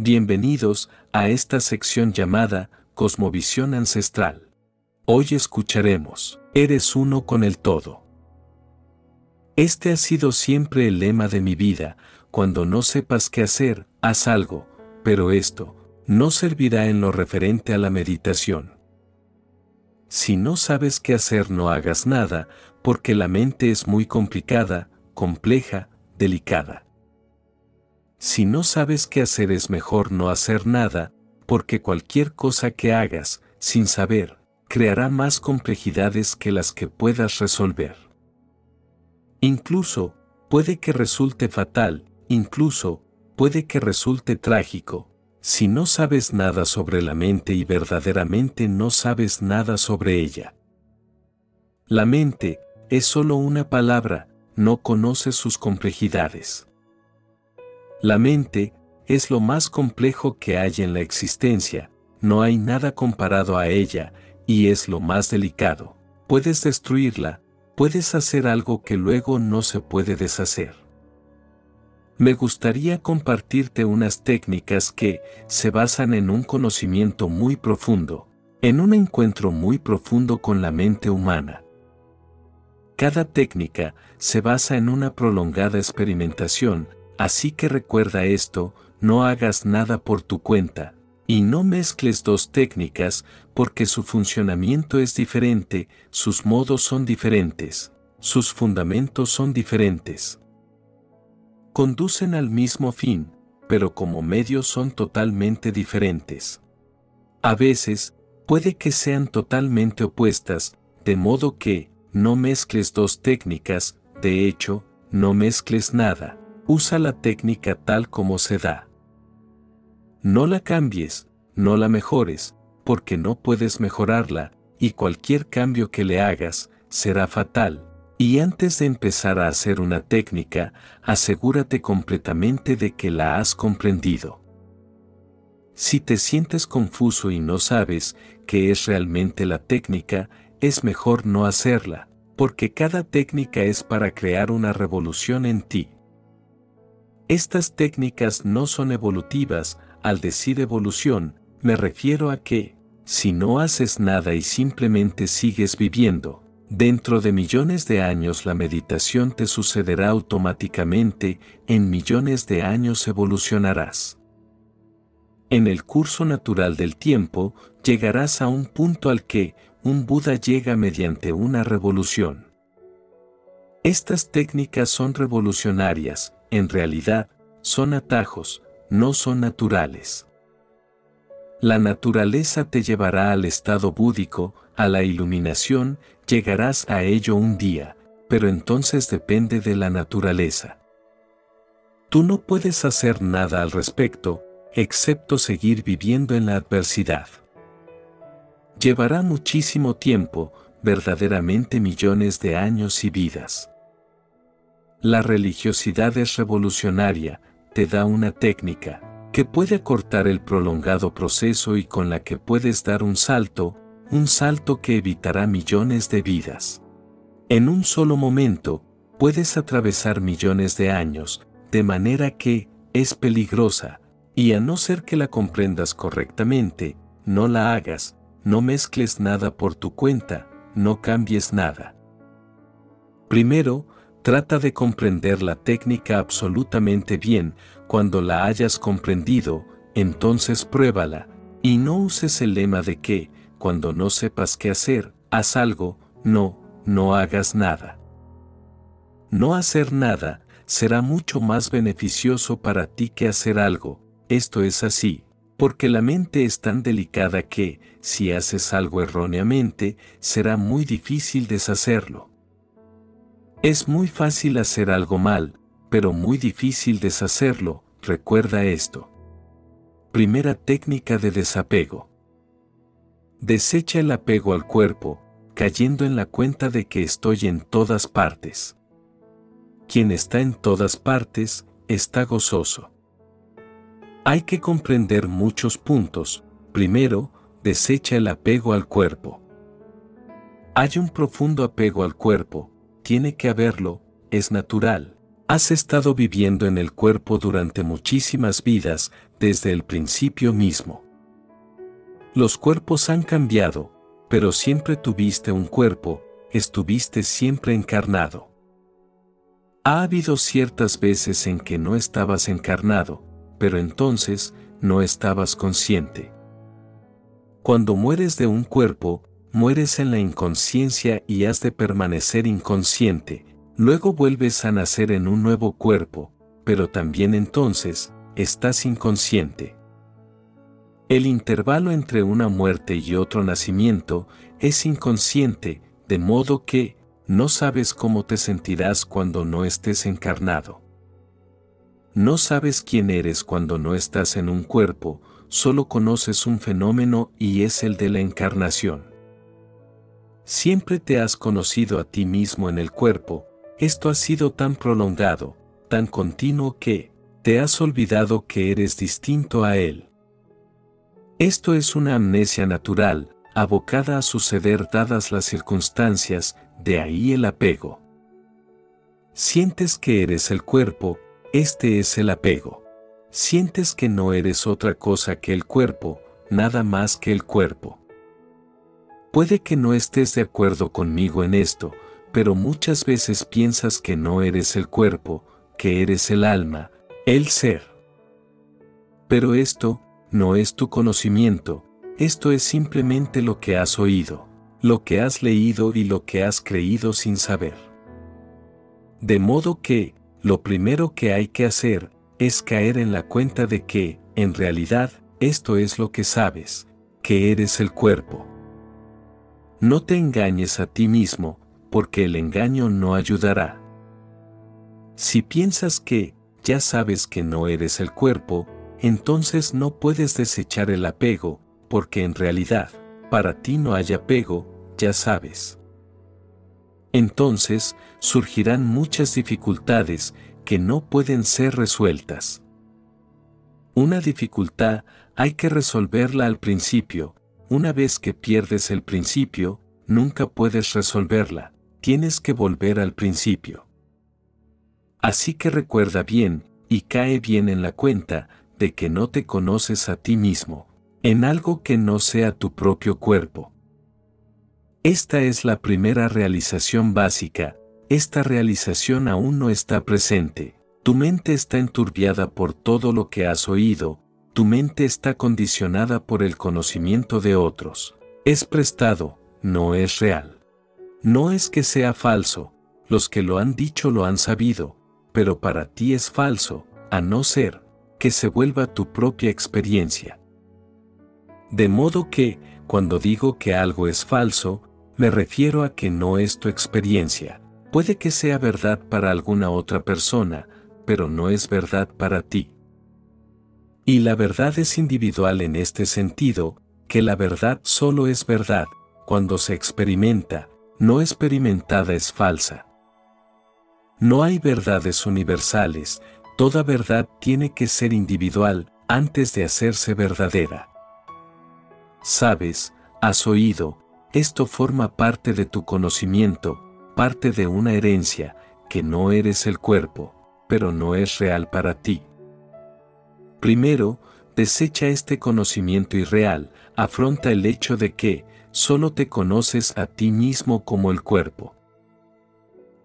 Bienvenidos a esta sección llamada Cosmovisión Ancestral. Hoy escucharemos, Eres uno con el todo. Este ha sido siempre el lema de mi vida, cuando no sepas qué hacer, haz algo, pero esto no servirá en lo referente a la meditación. Si no sabes qué hacer no hagas nada, porque la mente es muy complicada, compleja, delicada. Si no sabes qué hacer es mejor no hacer nada, porque cualquier cosa que hagas, sin saber, creará más complejidades que las que puedas resolver. Incluso, puede que resulte fatal, incluso, puede que resulte trágico, si no sabes nada sobre la mente y verdaderamente no sabes nada sobre ella. La mente es solo una palabra, no conoce sus complejidades. La mente es lo más complejo que hay en la existencia, no hay nada comparado a ella, y es lo más delicado. Puedes destruirla, puedes hacer algo que luego no se puede deshacer. Me gustaría compartirte unas técnicas que se basan en un conocimiento muy profundo, en un encuentro muy profundo con la mente humana. Cada técnica se basa en una prolongada experimentación, Así que recuerda esto, no hagas nada por tu cuenta, y no mezcles dos técnicas porque su funcionamiento es diferente, sus modos son diferentes, sus fundamentos son diferentes. Conducen al mismo fin, pero como medios son totalmente diferentes. A veces, puede que sean totalmente opuestas, de modo que, no mezcles dos técnicas, de hecho, no mezcles nada. Usa la técnica tal como se da. No la cambies, no la mejores, porque no puedes mejorarla, y cualquier cambio que le hagas será fatal. Y antes de empezar a hacer una técnica, asegúrate completamente de que la has comprendido. Si te sientes confuso y no sabes qué es realmente la técnica, es mejor no hacerla, porque cada técnica es para crear una revolución en ti. Estas técnicas no son evolutivas, al decir evolución, me refiero a que, si no haces nada y simplemente sigues viviendo, dentro de millones de años la meditación te sucederá automáticamente, en millones de años evolucionarás. En el curso natural del tiempo, llegarás a un punto al que un Buda llega mediante una revolución. Estas técnicas son revolucionarias, en realidad, son atajos, no son naturales. La naturaleza te llevará al estado búdico, a la iluminación, llegarás a ello un día, pero entonces depende de la naturaleza. Tú no puedes hacer nada al respecto, excepto seguir viviendo en la adversidad. Llevará muchísimo tiempo, verdaderamente millones de años y vidas. La religiosidad es revolucionaria, te da una técnica que puede acortar el prolongado proceso y con la que puedes dar un salto, un salto que evitará millones de vidas. En un solo momento, puedes atravesar millones de años, de manera que es peligrosa, y a no ser que la comprendas correctamente, no la hagas, no mezcles nada por tu cuenta, no cambies nada. Primero, Trata de comprender la técnica absolutamente bien, cuando la hayas comprendido, entonces pruébala, y no uses el lema de que, cuando no sepas qué hacer, haz algo, no, no hagas nada. No hacer nada será mucho más beneficioso para ti que hacer algo, esto es así, porque la mente es tan delicada que, si haces algo erróneamente, será muy difícil deshacerlo. Es muy fácil hacer algo mal, pero muy difícil deshacerlo, recuerda esto. Primera técnica de desapego. Desecha el apego al cuerpo, cayendo en la cuenta de que estoy en todas partes. Quien está en todas partes, está gozoso. Hay que comprender muchos puntos. Primero, desecha el apego al cuerpo. Hay un profundo apego al cuerpo, tiene que haberlo, es natural, Has estado viviendo en el cuerpo durante muchísimas vidas, desde el principio mismo. Los cuerpos han cambiado, pero siempre tuviste un cuerpo, estuviste siempre encarnado. Ha habido ciertas veces en que no estabas encarnado, pero entonces no estabas consciente. Cuando mueres de un cuerpo, mueres en la inconsciencia y has de permanecer inconsciente, luego vuelves a nacer en un nuevo cuerpo, pero también entonces, estás inconsciente. El intervalo entre una muerte y otro nacimiento es inconsciente, de modo que, no sabes cómo te sentirás cuando no estés encarnado. No sabes quién eres cuando no estás en un cuerpo, solo conoces un fenómeno y es el de la encarnación. Siempre te has conocido a ti mismo en el cuerpo, esto ha sido tan prolongado, tan continuo que, te has olvidado que eres distinto a él. Esto es una amnesia natural, abocada a suceder dadas las circunstancias, de ahí el apego. Sientes que eres el cuerpo, este es el apego. Sientes que no eres otra cosa que el cuerpo, nada más que el cuerpo. Puede que no estés de acuerdo conmigo en esto, pero muchas veces piensas que no eres el cuerpo, que eres el alma, el ser. Pero esto, no es tu conocimiento, esto es simplemente lo que has oído, lo que has leído y lo que has creído sin saber. De modo que, lo primero que hay que hacer, es caer en la cuenta de que, en realidad, esto es lo que sabes, que eres el cuerpo. No te engañes a ti mismo, porque el engaño no ayudará. Si piensas que, ya sabes que no eres el cuerpo, entonces no puedes desechar el apego, porque en realidad, para ti no hay apego, ya sabes. Entonces, surgirán muchas dificultades que no pueden ser resueltas. Una dificultad hay que resolverla al principio, una vez que pierdes el principio, nunca puedes resolverla, tienes que volver al principio. Así que recuerda bien, y cae bien en la cuenta, de que no te conoces a ti mismo, en algo que no sea tu propio cuerpo. Esta es la primera realización básica, esta realización aún no está presente, tu mente está enturbiada por todo lo que has oído, tu mente está condicionada por el conocimiento de otros, es prestado, no es real. No es que sea falso, los que lo han dicho lo han sabido, pero para ti es falso, a no ser que se vuelva tu propia experiencia. De modo que, cuando digo que algo es falso, me refiero a que no es tu experiencia. Puede que sea verdad para alguna otra persona, pero no es verdad para ti. Y la verdad es individual en este sentido, que la verdad solo es verdad cuando se experimenta, no experimentada es falsa. No hay verdades universales, toda verdad tiene que ser individual antes de hacerse verdadera. Sabes, has oído, esto forma parte de tu conocimiento, parte de una herencia, que no eres el cuerpo, pero no es real para ti. Primero, desecha este conocimiento irreal, afronta el hecho de que, solo te conoces a ti mismo como el cuerpo.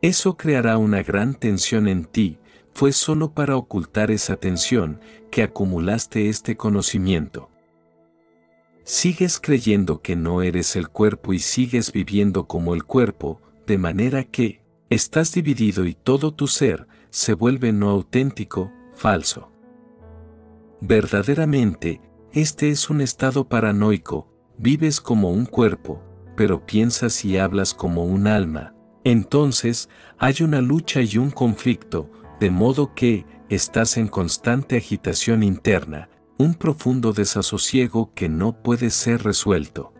Eso creará una gran tensión en ti, fue solo para ocultar esa tensión que acumulaste este conocimiento. Sigues creyendo que no eres el cuerpo y sigues viviendo como el cuerpo, de manera que, estás dividido y todo tu ser se vuelve no auténtico, falso. Verdaderamente, este es un estado paranoico, vives como un cuerpo, pero piensas y hablas como un alma. Entonces, hay una lucha y un conflicto, de modo que, estás en constante agitación interna, un profundo desasosiego que no puede ser resuelto.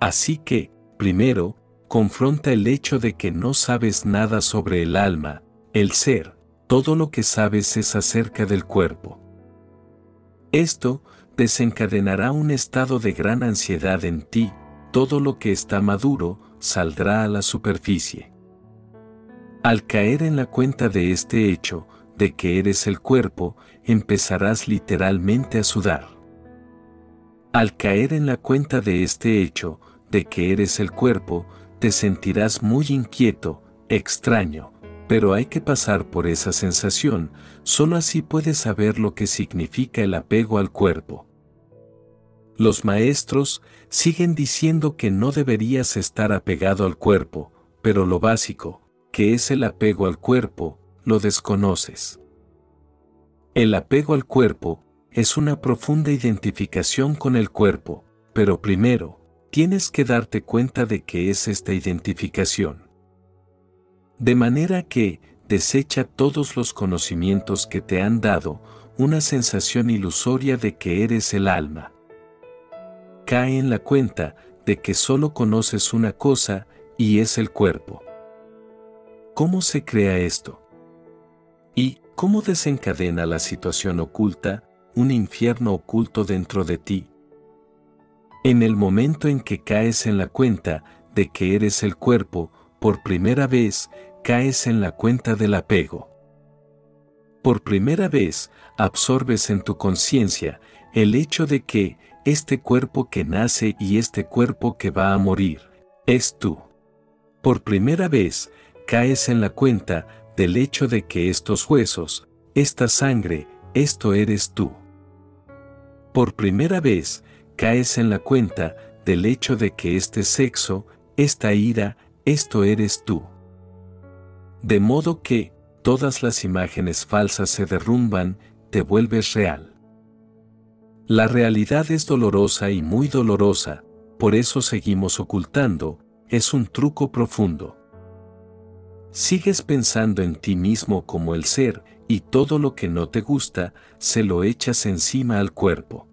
Así que, primero, confronta el hecho de que no sabes nada sobre el alma, el ser, todo lo que sabes es acerca del cuerpo. Esto desencadenará un estado de gran ansiedad en ti, todo lo que está maduro saldrá a la superficie. Al caer en la cuenta de este hecho, de que eres el cuerpo, empezarás literalmente a sudar. Al caer en la cuenta de este hecho, de que eres el cuerpo, te sentirás muy inquieto, extraño, pero hay que pasar por esa sensación, solo así puedes saber lo que significa el apego al cuerpo. Los maestros siguen diciendo que no deberías estar apegado al cuerpo, pero lo básico, que es el apego al cuerpo, lo desconoces. El apego al cuerpo es una profunda identificación con el cuerpo, pero primero, tienes que darte cuenta de que es esta identificación. De manera que, desecha todos los conocimientos que te han dado una sensación ilusoria de que eres el alma. Cae en la cuenta de que solo conoces una cosa y es el cuerpo. ¿Cómo se crea esto? ¿Y cómo desencadena la situación oculta, un infierno oculto dentro de ti? En el momento en que caes en la cuenta de que eres el cuerpo, por primera vez, caes en la cuenta del apego. Por primera vez, absorbes en tu conciencia el hecho de que este cuerpo que nace y este cuerpo que va a morir, es tú. Por primera vez, caes en la cuenta del hecho de que estos huesos, esta sangre, esto eres tú. Por primera vez, caes en la cuenta del hecho de que este sexo, esta ira, esto eres tú. De modo que, todas las imágenes falsas se derrumban, te vuelves real. La realidad es dolorosa y muy dolorosa, por eso seguimos ocultando, es un truco profundo. Sigues pensando en ti mismo como el ser, y todo lo que no te gusta, se lo echas encima al cuerpo.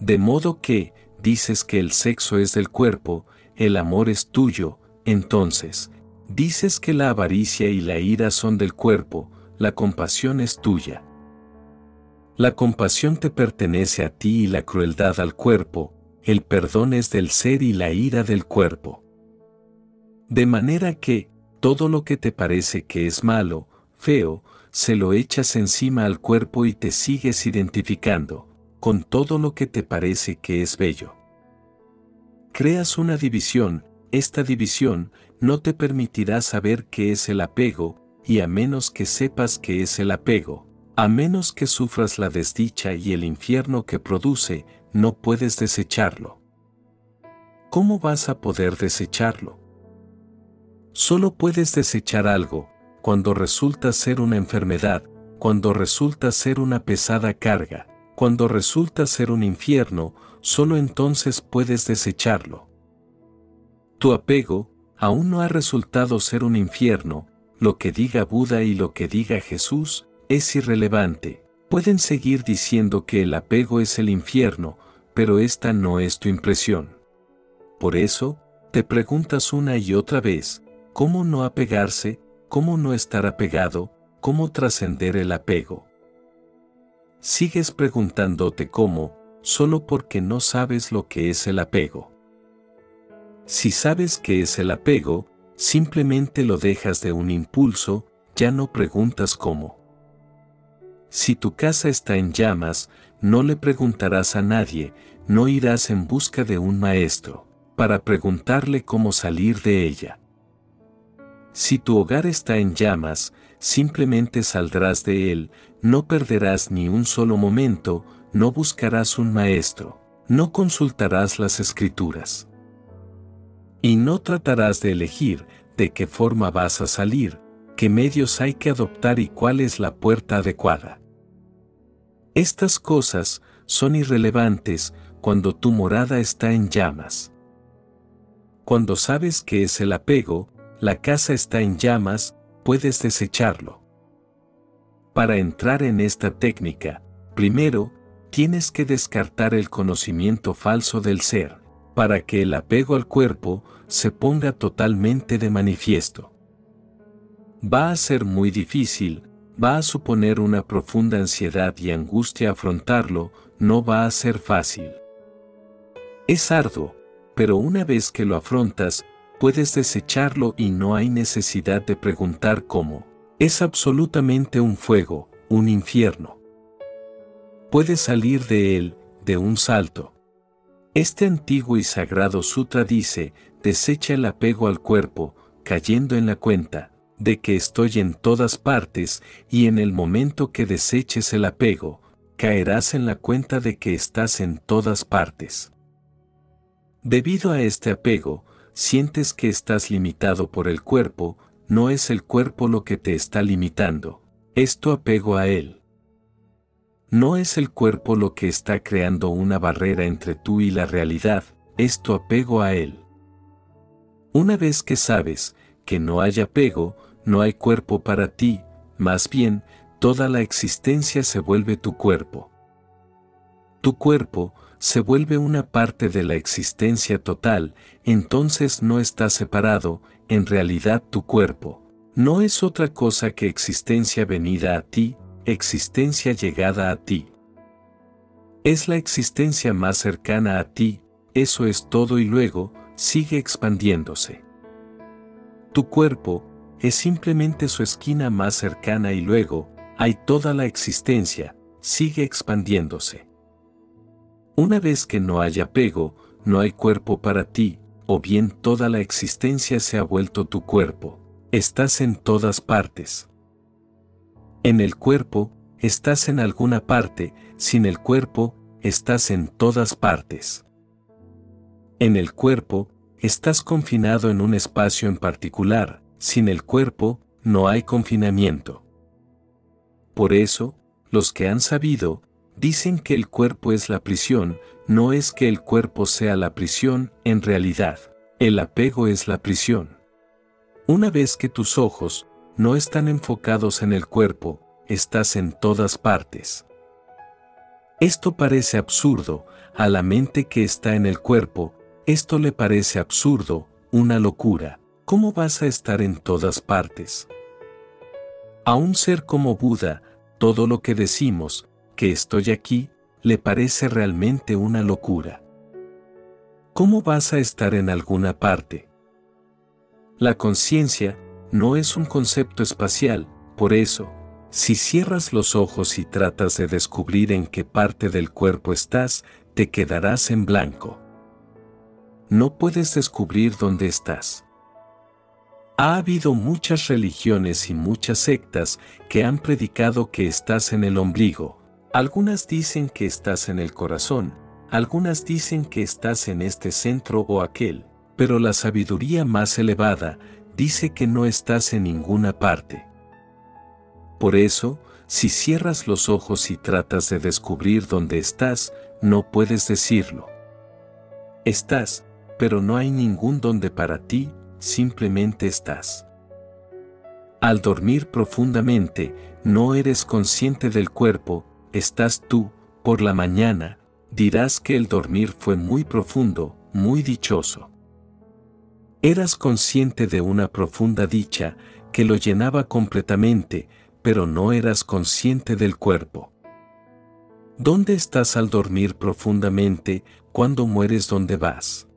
De modo que, dices que el sexo es del cuerpo, el amor es tuyo, entonces, Dices que la avaricia y la ira son del cuerpo, la compasión es tuya. La compasión te pertenece a ti y la crueldad al cuerpo, el perdón es del ser y la ira del cuerpo. De manera que, todo lo que te parece que es malo, feo, se lo echas encima al cuerpo y te sigues identificando, con todo lo que te parece que es bello. Creas una división, esta división no te permitirá saber qué es el apego, y a menos que sepas qué es el apego, a menos que sufras la desdicha y el infierno que produce, no puedes desecharlo. ¿Cómo vas a poder desecharlo? Solo puedes desechar algo cuando resulta ser una enfermedad, cuando resulta ser una pesada carga, cuando resulta ser un infierno, solo entonces puedes desecharlo. Tu apego, aún no ha resultado ser un infierno, lo que diga Buda y lo que diga Jesús es irrelevante. Pueden seguir diciendo que el apego es el infierno, pero esta no es tu impresión. Por eso, te preguntas una y otra vez, ¿cómo no apegarse? ¿Cómo no estar apegado? ¿Cómo trascender el apego? Sigues preguntándote cómo, solo porque no sabes lo que es el apego. Si sabes qué es el apego, simplemente lo dejas de un impulso, ya no preguntas cómo. Si tu casa está en llamas, no le preguntarás a nadie, no irás en busca de un maestro, para preguntarle cómo salir de ella. Si tu hogar está en llamas, simplemente saldrás de él, no perderás ni un solo momento, no buscarás un maestro, no consultarás las escrituras. Y no tratarás de elegir de qué forma vas a salir, qué medios hay que adoptar y cuál es la puerta adecuada. Estas cosas son irrelevantes cuando tu morada está en llamas. Cuando sabes que es el apego, la casa está en llamas, puedes desecharlo. Para entrar en esta técnica, primero, tienes que descartar el conocimiento falso del ser para que el apego al cuerpo se ponga totalmente de manifiesto. Va a ser muy difícil, va a suponer una profunda ansiedad y angustia afrontarlo, no va a ser fácil. Es arduo, pero una vez que lo afrontas, puedes desecharlo y no hay necesidad de preguntar cómo. Es absolutamente un fuego, un infierno. Puedes salir de él, de un salto. Este antiguo y sagrado sutra dice, desecha el apego al cuerpo, cayendo en la cuenta, de que estoy en todas partes, y en el momento que deseches el apego, caerás en la cuenta de que estás en todas partes. Debido a este apego, sientes que estás limitado por el cuerpo, no es el cuerpo lo que te está limitando, es tu apego a él. No es el cuerpo lo que está creando una barrera entre tú y la realidad, es tu apego a él. Una vez que sabes que no hay apego, no hay cuerpo para ti, más bien, toda la existencia se vuelve tu cuerpo. Tu cuerpo se vuelve una parte de la existencia total, entonces no está separado, en realidad tu cuerpo. No es otra cosa que existencia venida a ti, existencia llegada a ti. Es la existencia más cercana a ti, eso es todo y luego, sigue expandiéndose. Tu cuerpo, es simplemente su esquina más cercana y luego, hay toda la existencia, sigue expandiéndose. Una vez que no hay apego, no hay cuerpo para ti, o bien toda la existencia se ha vuelto tu cuerpo, estás en todas partes. En el cuerpo, estás en alguna parte, sin el cuerpo, estás en todas partes. En el cuerpo, estás confinado en un espacio en particular, sin el cuerpo, no hay confinamiento. Por eso, los que han sabido, dicen que el cuerpo es la prisión, no es que el cuerpo sea la prisión, en realidad, el apego es la prisión. Una vez que tus ojos no están enfocados en el cuerpo, estás en todas partes. Esto parece absurdo, a la mente que está en el cuerpo, esto le parece absurdo, una locura. ¿cómo vas a estar en todas partes? A un ser como Buda, todo lo que decimos, que estoy aquí, le parece realmente una locura. ¿Cómo vas a estar en alguna parte? La conciencia no es un concepto espacial, por eso, si cierras los ojos y tratas de descubrir en qué parte del cuerpo estás, te quedarás en blanco. No puedes descubrir dónde estás. Ha habido muchas religiones y muchas sectas que han predicado que estás en el ombligo. Algunas dicen que estás en el corazón, algunas dicen que estás en este centro o aquel, pero la sabiduría más elevada dice que no estás en ninguna parte. Por eso, si cierras los ojos y tratas de descubrir dónde estás, no puedes decirlo. Estás, pero no hay ningún donde para ti, simplemente estás. Al dormir profundamente, no eres consciente del cuerpo, estás tú, por la mañana, dirás que el dormir fue muy profundo, muy dichoso. Eras consciente de una profunda dicha que lo llenaba completamente, pero no eras consciente del cuerpo. ¿Dónde estás al dormir profundamente cuando mueres dónde vas?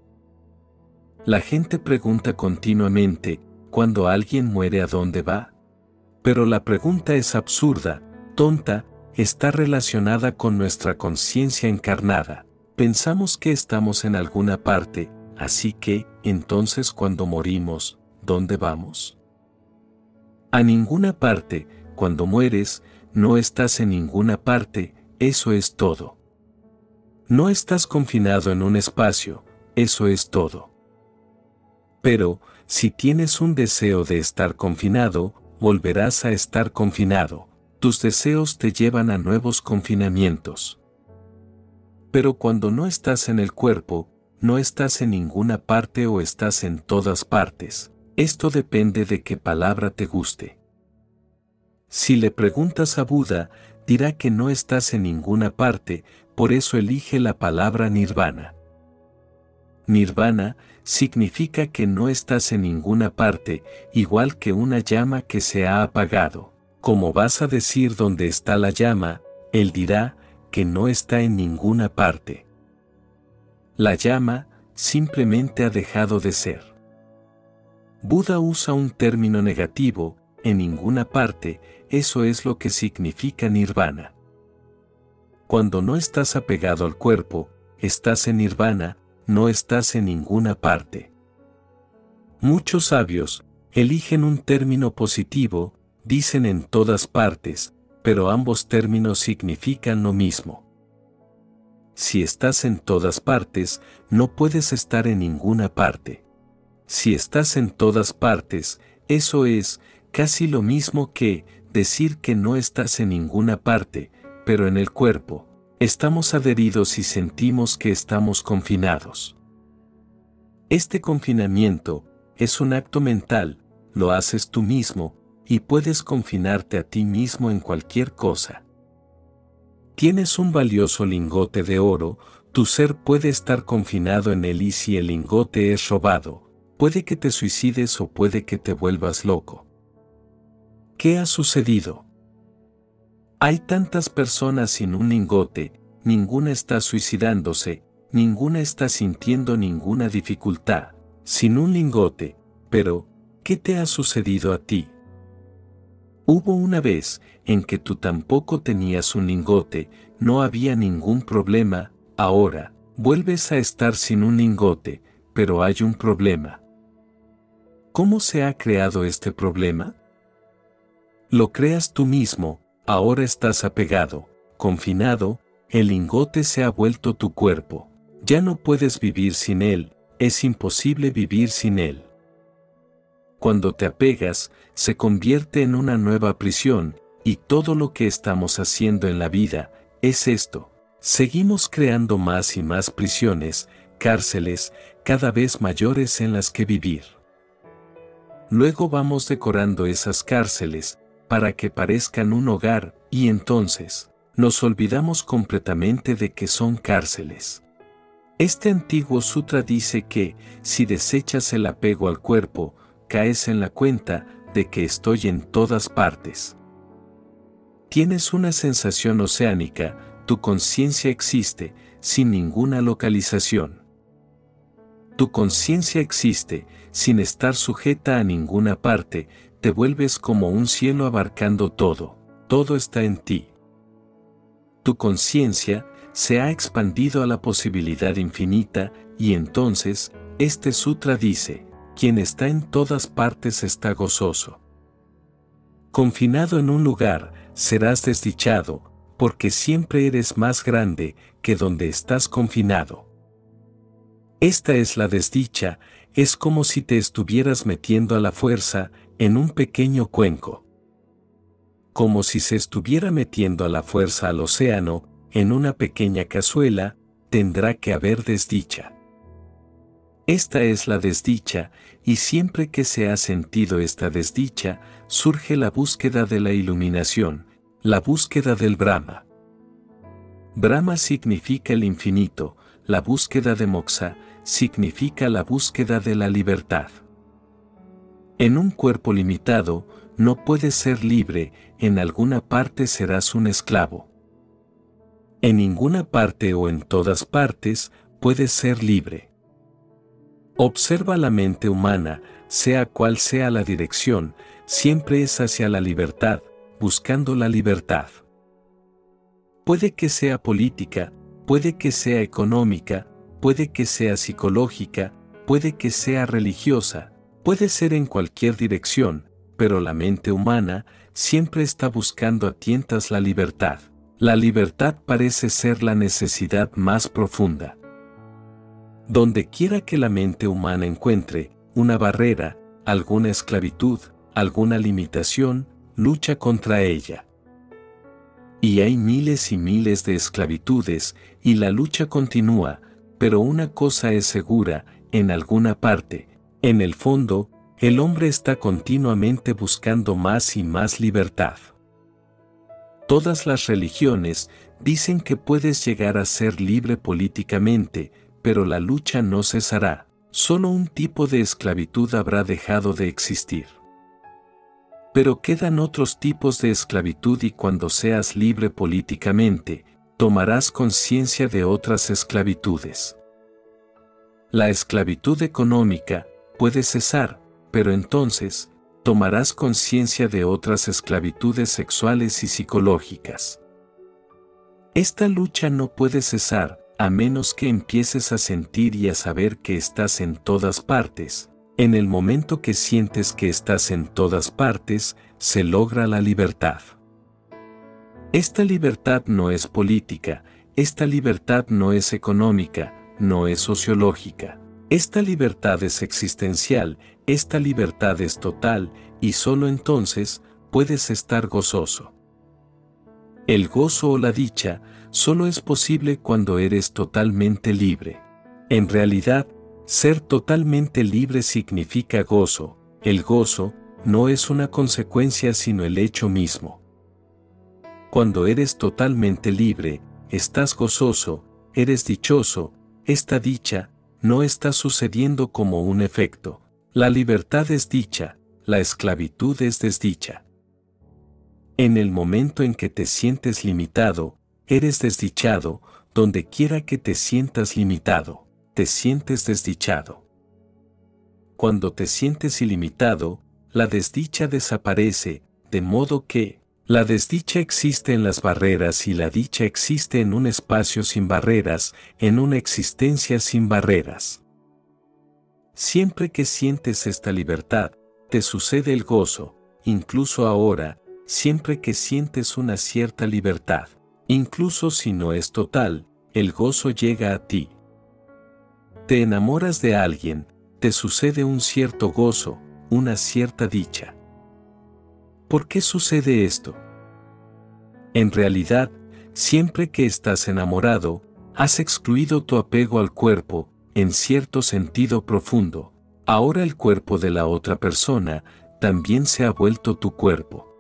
La gente pregunta continuamente, cuando alguien muere a dónde va? Pero la pregunta es absurda, tonta, está relacionada con nuestra conciencia encarnada. Pensamos que estamos en alguna parte, así que, entonces cuando morimos, ¿dónde vamos? A ninguna parte, cuando mueres, no estás en ninguna parte, eso es todo. No estás confinado en un espacio, eso es todo. Pero, si tienes un deseo de estar confinado, volverás a estar confinado. Tus deseos te llevan a nuevos confinamientos. Pero cuando no estás en el cuerpo, no estás en ninguna parte o estás en todas partes. Esto depende de qué palabra te guste. Si le preguntas a Buda, dirá que no estás en ninguna parte, por eso elige la palabra nirvana. Nirvana significa que no estás en ninguna parte, igual que una llama que se ha apagado. Como vas a decir dónde está la llama, él dirá que no está en ninguna parte. La llama simplemente ha dejado de ser. Buda usa un término negativo, en ninguna parte, eso es lo que significa nirvana. Cuando no estás apegado al cuerpo, estás en nirvana, no estás en ninguna parte. Muchos sabios eligen un término positivo, dicen en todas partes, pero ambos términos significan lo mismo. Si estás en todas partes, no puedes estar en ninguna parte. Si estás en todas partes, eso es casi lo mismo que decir que no estás en ninguna parte, pero en el cuerpo, estamos adheridos y sentimos que estamos confinados. Este confinamiento es un acto mental, lo haces tú mismo, y puedes confinarte a ti mismo en cualquier cosa. Tienes un valioso lingote de oro, tu ser puede estar confinado en él y si el lingote es robado, puede que te suicides o puede que te vuelvas loco. ¿Qué ha sucedido? Hay tantas personas sin un lingote, ninguna está suicidándose, ninguna está sintiendo ninguna dificultad, sin un lingote, pero, ¿qué te ha sucedido a ti? Hubo una vez en que tú tampoco tenías un lingote, no había ningún problema, ahora, vuelves a estar sin un lingote, pero hay un problema. ¿Cómo se ha creado este problema? Lo creas tú mismo, ahora estás apegado, confinado, el lingote se ha vuelto tu cuerpo, ya no puedes vivir sin él, es imposible vivir sin él cuando te apegas, se convierte en una nueva prisión, y todo lo que estamos haciendo en la vida es esto. Seguimos creando más y más prisiones, cárceles, cada vez mayores en las que vivir. Luego vamos decorando esas cárceles, para que parezcan un hogar, y entonces, nos olvidamos completamente de que son cárceles. Este antiguo sutra dice que, si desechas el apego al cuerpo, caes en la cuenta de que estoy en todas partes. Tienes una sensación oceánica, tu conciencia existe, sin ninguna localización. Tu conciencia existe, sin estar sujeta a ninguna parte, te vuelves como un cielo abarcando todo, todo está en ti. Tu conciencia se ha expandido a la posibilidad infinita, y entonces, este sutra dice, quien está en todas partes está gozoso. Confinado en un lugar, serás desdichado, porque siempre eres más grande que donde estás confinado. Esta es la desdicha, es como si te estuvieras metiendo a la fuerza en un pequeño cuenco. Como si se estuviera metiendo a la fuerza al océano en una pequeña cazuela, tendrá que haber desdicha. Esta es la desdicha, y siempre que se ha sentido esta desdicha, surge la búsqueda de la iluminación, la búsqueda del Brahma. Brahma significa el infinito, la búsqueda de Moksha significa la búsqueda de la libertad. En un cuerpo limitado, no puedes ser libre, en alguna parte serás un esclavo. En ninguna parte o en todas partes puedes ser libre. Observa la mente humana, sea cual sea la dirección, siempre es hacia la libertad, buscando la libertad. Puede que sea política, puede que sea económica, puede que sea psicológica, puede que sea religiosa, puede ser en cualquier dirección, pero la mente humana siempre está buscando a tientas la libertad. La libertad parece ser la necesidad más profunda. Donde quiera que la mente humana encuentre una barrera, alguna esclavitud, alguna limitación, lucha contra ella. Y hay miles y miles de esclavitudes, y la lucha continúa, pero una cosa es segura, en alguna parte, en el fondo, el hombre está continuamente buscando más y más libertad. Todas las religiones dicen que puedes llegar a ser libre políticamente, pero la lucha no cesará, solo un tipo de esclavitud habrá dejado de existir. Pero quedan otros tipos de esclavitud y cuando seas libre políticamente, tomarás conciencia de otras esclavitudes. La esclavitud económica puede cesar, pero entonces, tomarás conciencia de otras esclavitudes sexuales y psicológicas. Esta lucha no puede cesar, a menos que empieces a sentir y a saber que estás en todas partes. En el momento que sientes que estás en todas partes, se logra la libertad. Esta libertad no es política, esta libertad no es económica, no es sociológica. Esta libertad es existencial, esta libertad es total, y solo entonces puedes estar gozoso. El gozo o la dicha solo es posible cuando eres totalmente libre. En realidad, ser totalmente libre significa gozo. El gozo no es una consecuencia sino el hecho mismo. Cuando eres totalmente libre, estás gozoso, eres dichoso, esta dicha no está sucediendo como un efecto. La libertad es dicha, la esclavitud es desdicha. En el momento en que te sientes limitado, eres desdichado, donde quiera que te sientas limitado, te sientes desdichado. Cuando te sientes ilimitado, la desdicha desaparece, de modo que, la desdicha existe en las barreras y la dicha existe en un espacio sin barreras, en una existencia sin barreras. Siempre que sientes esta libertad, te sucede el gozo, incluso ahora, siempre que sientes una cierta libertad, incluso si no es total, el gozo llega a ti. Te enamoras de alguien, te sucede un cierto gozo, una cierta dicha. ¿Por qué sucede esto? En realidad, siempre que estás enamorado, has excluido tu apego al cuerpo, en cierto sentido profundo. Ahora el cuerpo de la otra persona también se ha vuelto tu cuerpo.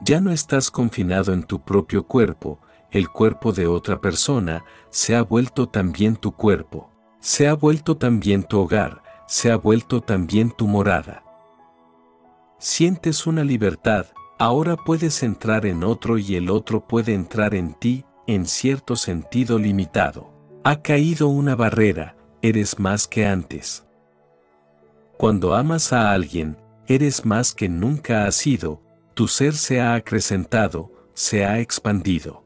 Ya no estás confinado en tu propio cuerpo, el cuerpo de otra persona se ha vuelto también tu cuerpo, se ha vuelto también tu hogar, se ha vuelto también tu morada. Sientes una libertad, ahora puedes entrar en otro y el otro puede entrar en ti, en cierto sentido limitado. Ha caído una barrera, eres más que antes. Cuando amas a alguien, eres más que nunca has sido, tu ser se ha acrecentado, se ha expandido.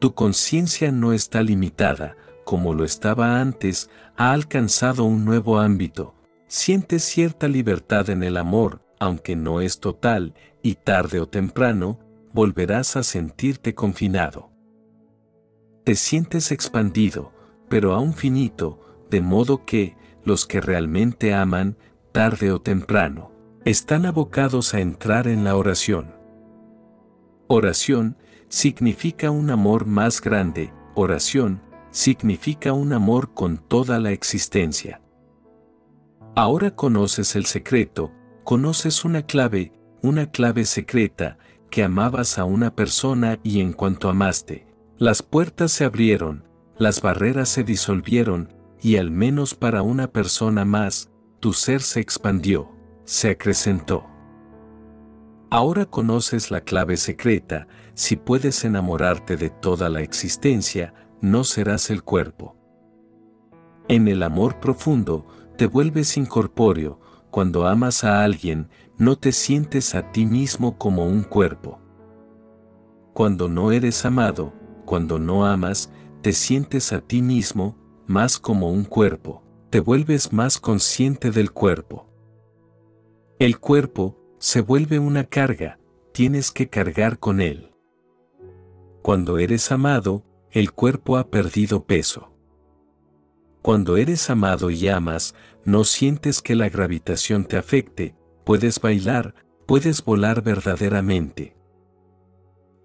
Tu conciencia no está limitada, como lo estaba antes, ha alcanzado un nuevo ámbito. Sientes cierta libertad en el amor, aunque no es total, y tarde o temprano, volverás a sentirte confinado. Te sientes expandido, pero aún finito, de modo que, los que realmente aman, tarde o temprano, están abocados a entrar en la oración. Oración significa un amor más grande, oración significa un amor con toda la existencia. Ahora conoces el secreto, conoces una clave, una clave secreta, que amabas a una persona y en cuanto amaste, las puertas se abrieron, las barreras se disolvieron, y al menos para una persona más, tu ser se expandió se acrecentó. Ahora conoces la clave secreta, si puedes enamorarte de toda la existencia, no serás el cuerpo. En el amor profundo, te vuelves incorpóreo, cuando amas a alguien, no te sientes a ti mismo como un cuerpo. Cuando no eres amado, cuando no amas, te sientes a ti mismo, más como un cuerpo, te vuelves más consciente del cuerpo. El cuerpo se vuelve una carga, tienes que cargar con él. Cuando eres amado, el cuerpo ha perdido peso. Cuando eres amado y amas, no sientes que la gravitación te afecte, puedes bailar, puedes volar verdaderamente.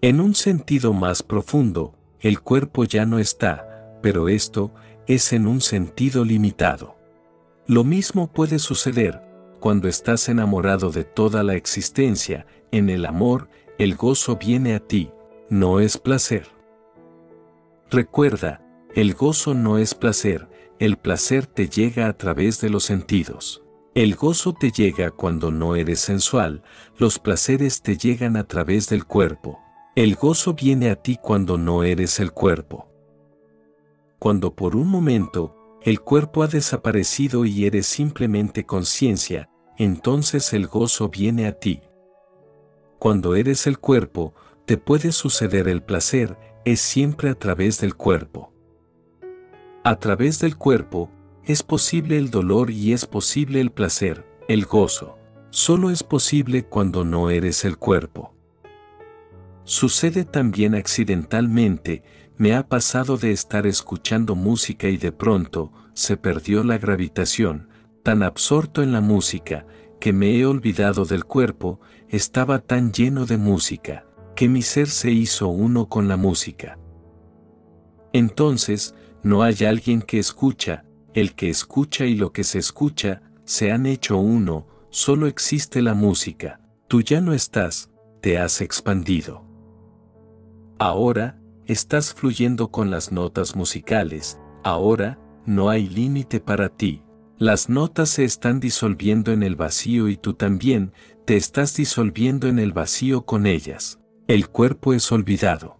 En un sentido más profundo, el cuerpo ya no está, pero esto es en un sentido limitado. Lo mismo puede suceder, cuando estás enamorado de toda la existencia, en el amor, el gozo viene a ti, no es placer. Recuerda, el gozo no es placer, el placer te llega a través de los sentidos. El gozo te llega cuando no eres sensual, los placeres te llegan a través del cuerpo. El gozo viene a ti cuando no eres el cuerpo. Cuando por un momento, el cuerpo ha desaparecido y eres simplemente conciencia, entonces el gozo viene a ti. Cuando eres el cuerpo, te puede suceder el placer, es siempre a través del cuerpo. A través del cuerpo, es posible el dolor y es posible el placer, el gozo. Solo es posible cuando no eres el cuerpo. Sucede también accidentalmente, me ha pasado de estar escuchando música y de pronto, se perdió la gravitación, tan absorto en la música, que me he olvidado del cuerpo, estaba tan lleno de música, que mi ser se hizo uno con la música. Entonces, no hay alguien que escucha, el que escucha y lo que se escucha, se han hecho uno, solo existe la música, tú ya no estás, te has expandido. Ahora, estás fluyendo con las notas musicales, ahora, no hay límite para ti. Las notas se están disolviendo en el vacío y tú también, te estás disolviendo en el vacío con ellas. El cuerpo es olvidado.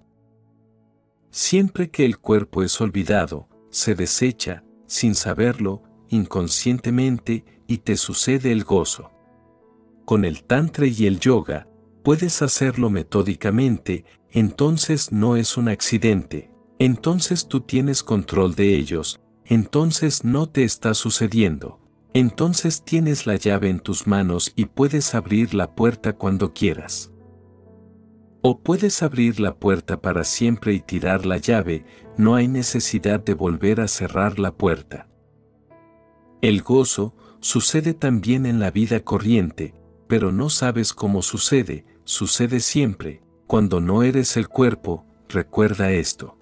Siempre que el cuerpo es olvidado, se desecha, sin saberlo, inconscientemente, y te sucede el gozo. Con el tantra y el yoga, puedes hacerlo metódicamente, entonces no es un accidente, entonces tú tienes control de ellos, entonces no te está sucediendo, entonces tienes la llave en tus manos y puedes abrir la puerta cuando quieras. O puedes abrir la puerta para siempre y tirar la llave, no hay necesidad de volver a cerrar la puerta. El gozo sucede también en la vida corriente, pero no sabes cómo sucede, sucede siempre, cuando no eres el cuerpo, recuerda esto.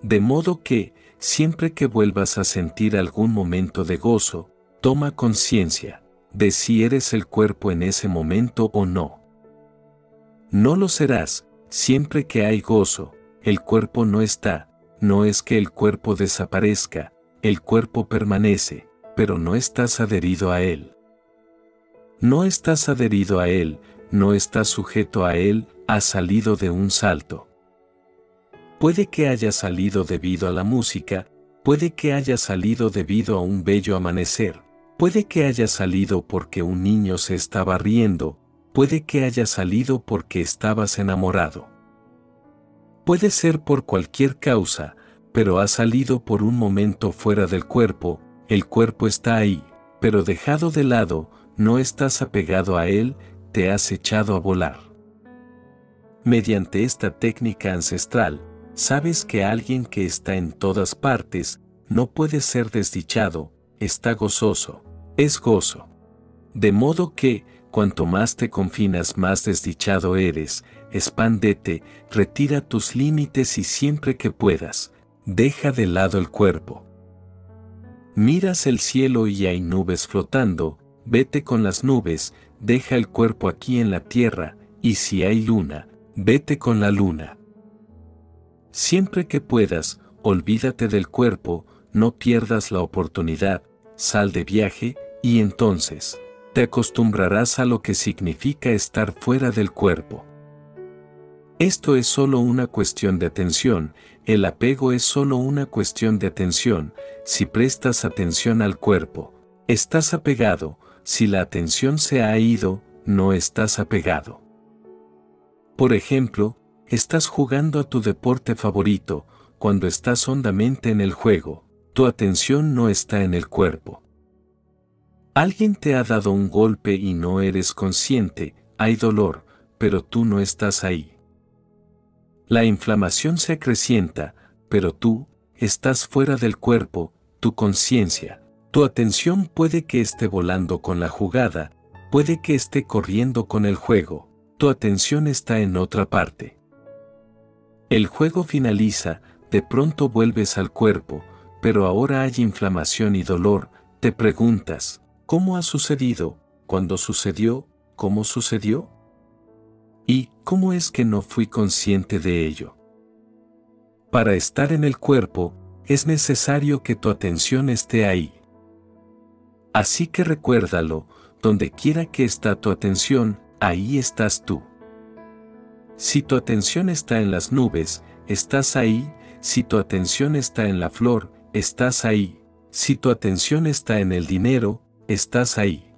De modo que, siempre que vuelvas a sentir algún momento de gozo, toma conciencia de si eres el cuerpo en ese momento o no. No lo serás, siempre que hay gozo, el cuerpo no está, no es que el cuerpo desaparezca, el cuerpo permanece, pero no estás adherido a él. No estás adherido a él, no estás sujeto a él, ha salido de un salto. Puede que haya salido debido a la música, puede que haya salido debido a un bello amanecer, puede que haya salido porque un niño se estaba riendo, puede que haya salido porque estabas enamorado. Puede ser por cualquier causa, pero ha salido por un momento fuera del cuerpo, el cuerpo está ahí, pero dejado de lado, no estás apegado a él, te has echado a volar. Mediante esta técnica ancestral, sabes que alguien que está en todas partes, no puede ser desdichado, está gozoso, es gozo. De modo que, cuanto más te confinas más desdichado eres, expándete, retira tus límites y siempre que puedas, deja de lado el cuerpo. Miras el cielo y hay nubes flotando, vete con las nubes, deja el cuerpo aquí en la tierra, y si hay luna, Vete con la luna. Siempre que puedas, olvídate del cuerpo, no pierdas la oportunidad, sal de viaje, y entonces, te acostumbrarás a lo que significa estar fuera del cuerpo. Esto es solo una cuestión de atención, el apego es solo una cuestión de atención, si prestas atención al cuerpo, estás apegado, si la atención se ha ido, no estás apegado. Por ejemplo, estás jugando a tu deporte favorito, cuando estás hondamente en el juego, tu atención no está en el cuerpo. Alguien te ha dado un golpe y no eres consciente, hay dolor, pero tú no estás ahí. La inflamación se acrecienta, pero tú, estás fuera del cuerpo, tu conciencia, tu atención puede que esté volando con la jugada, puede que esté corriendo con el juego, tu atención está en otra parte. El juego finaliza, de pronto vuelves al cuerpo, pero ahora hay inflamación y dolor, te preguntas, ¿cómo ha sucedido? ¿Cuándo sucedió? ¿Cómo sucedió? ¿Y cómo es que no fui consciente de ello? Para estar en el cuerpo, es necesario que tu atención esté ahí. Así que recuérdalo, donde quiera que está tu atención, ahí estás tú. Si tu atención está en las nubes, estás ahí, si tu atención está en la flor, estás ahí, si tu atención está en el dinero, estás ahí.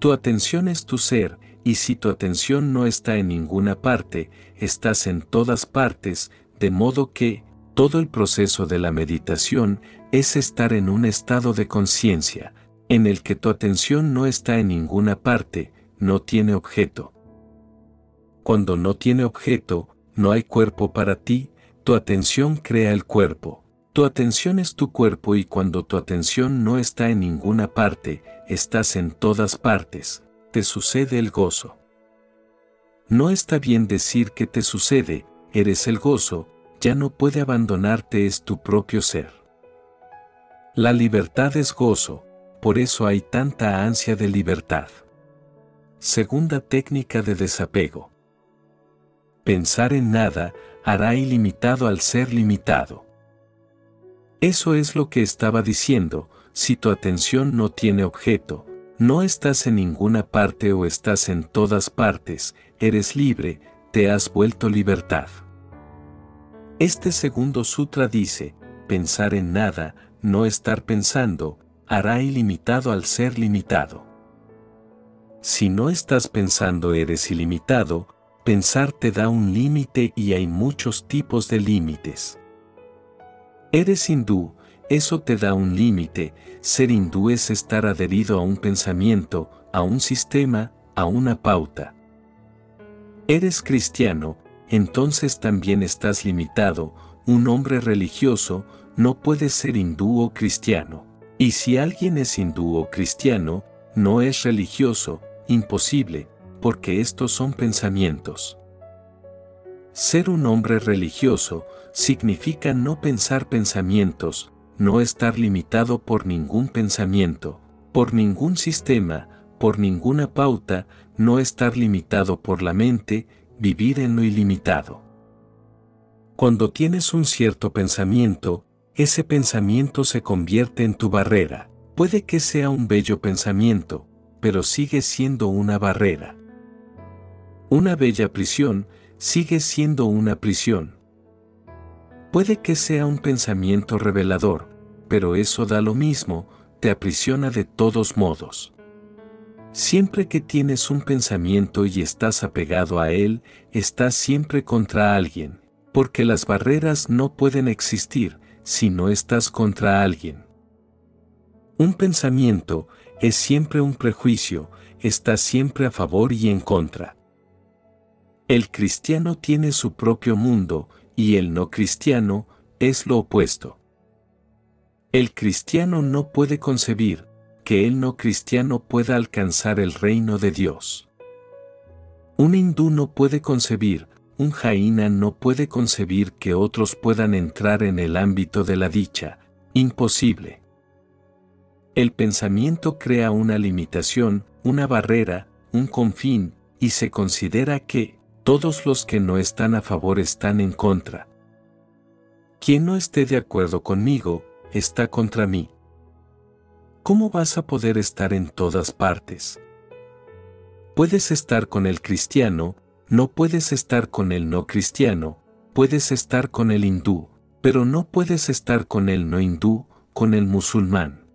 Tu atención es tu ser, y si tu atención no está en ninguna parte, estás en todas partes, de modo que, todo el proceso de la meditación es estar en un estado de conciencia, en el que tu atención no está en ninguna parte, no tiene objeto. Cuando no tiene objeto, no hay cuerpo para ti, tu atención crea el cuerpo. Tu atención es tu cuerpo y cuando tu atención no está en ninguna parte, estás en todas partes, te sucede el gozo. No está bien decir que te sucede, eres el gozo, ya no puede abandonarte es tu propio ser. La libertad es gozo, por eso hay tanta ansia de libertad. Segunda técnica de desapego. Pensar en nada hará ilimitado al ser limitado. Eso es lo que estaba diciendo, si tu atención no tiene objeto, no estás en ninguna parte o estás en todas partes, eres libre, te has vuelto libertad. Este segundo sutra dice, pensar en nada, no estar pensando, hará ilimitado al ser limitado. Si no estás pensando eres ilimitado, pensar te da un límite y hay muchos tipos de límites. Eres hindú, eso te da un límite, ser hindú es estar adherido a un pensamiento, a un sistema, a una pauta. Eres cristiano, entonces también estás limitado, un hombre religioso no puede ser hindú o cristiano. Y si alguien es hindú o cristiano, no es religioso, imposible, porque estos son pensamientos. Ser un hombre religioso significa no pensar pensamientos, no estar limitado por ningún pensamiento, por ningún sistema, por ninguna pauta, no estar limitado por la mente, vivir en lo ilimitado. Cuando tienes un cierto pensamiento, ese pensamiento se convierte en tu barrera. Puede que sea un bello pensamiento, pero sigue siendo una barrera. Una bella prisión sigue siendo una prisión. Puede que sea un pensamiento revelador, pero eso da lo mismo, te aprisiona de todos modos. Siempre que tienes un pensamiento y estás apegado a él, estás siempre contra alguien, porque las barreras no pueden existir si no estás contra alguien. Un pensamiento es siempre un prejuicio, está siempre a favor y en contra. El cristiano tiene su propio mundo y el no cristiano es lo opuesto. El cristiano no puede concebir, que el no cristiano pueda alcanzar el reino de Dios. Un hindú no puede concebir, un jaina no puede concebir que otros puedan entrar en el ámbito de la dicha, imposible. El pensamiento crea una limitación, una barrera, un confín, y se considera que, todos los que no están a favor están en contra. Quien no esté de acuerdo conmigo, está contra mí. ¿cómo vas a poder estar en todas partes? Puedes estar con el cristiano, no puedes estar con el no cristiano, puedes estar con el hindú, pero no puedes estar con el no hindú, con el musulmán.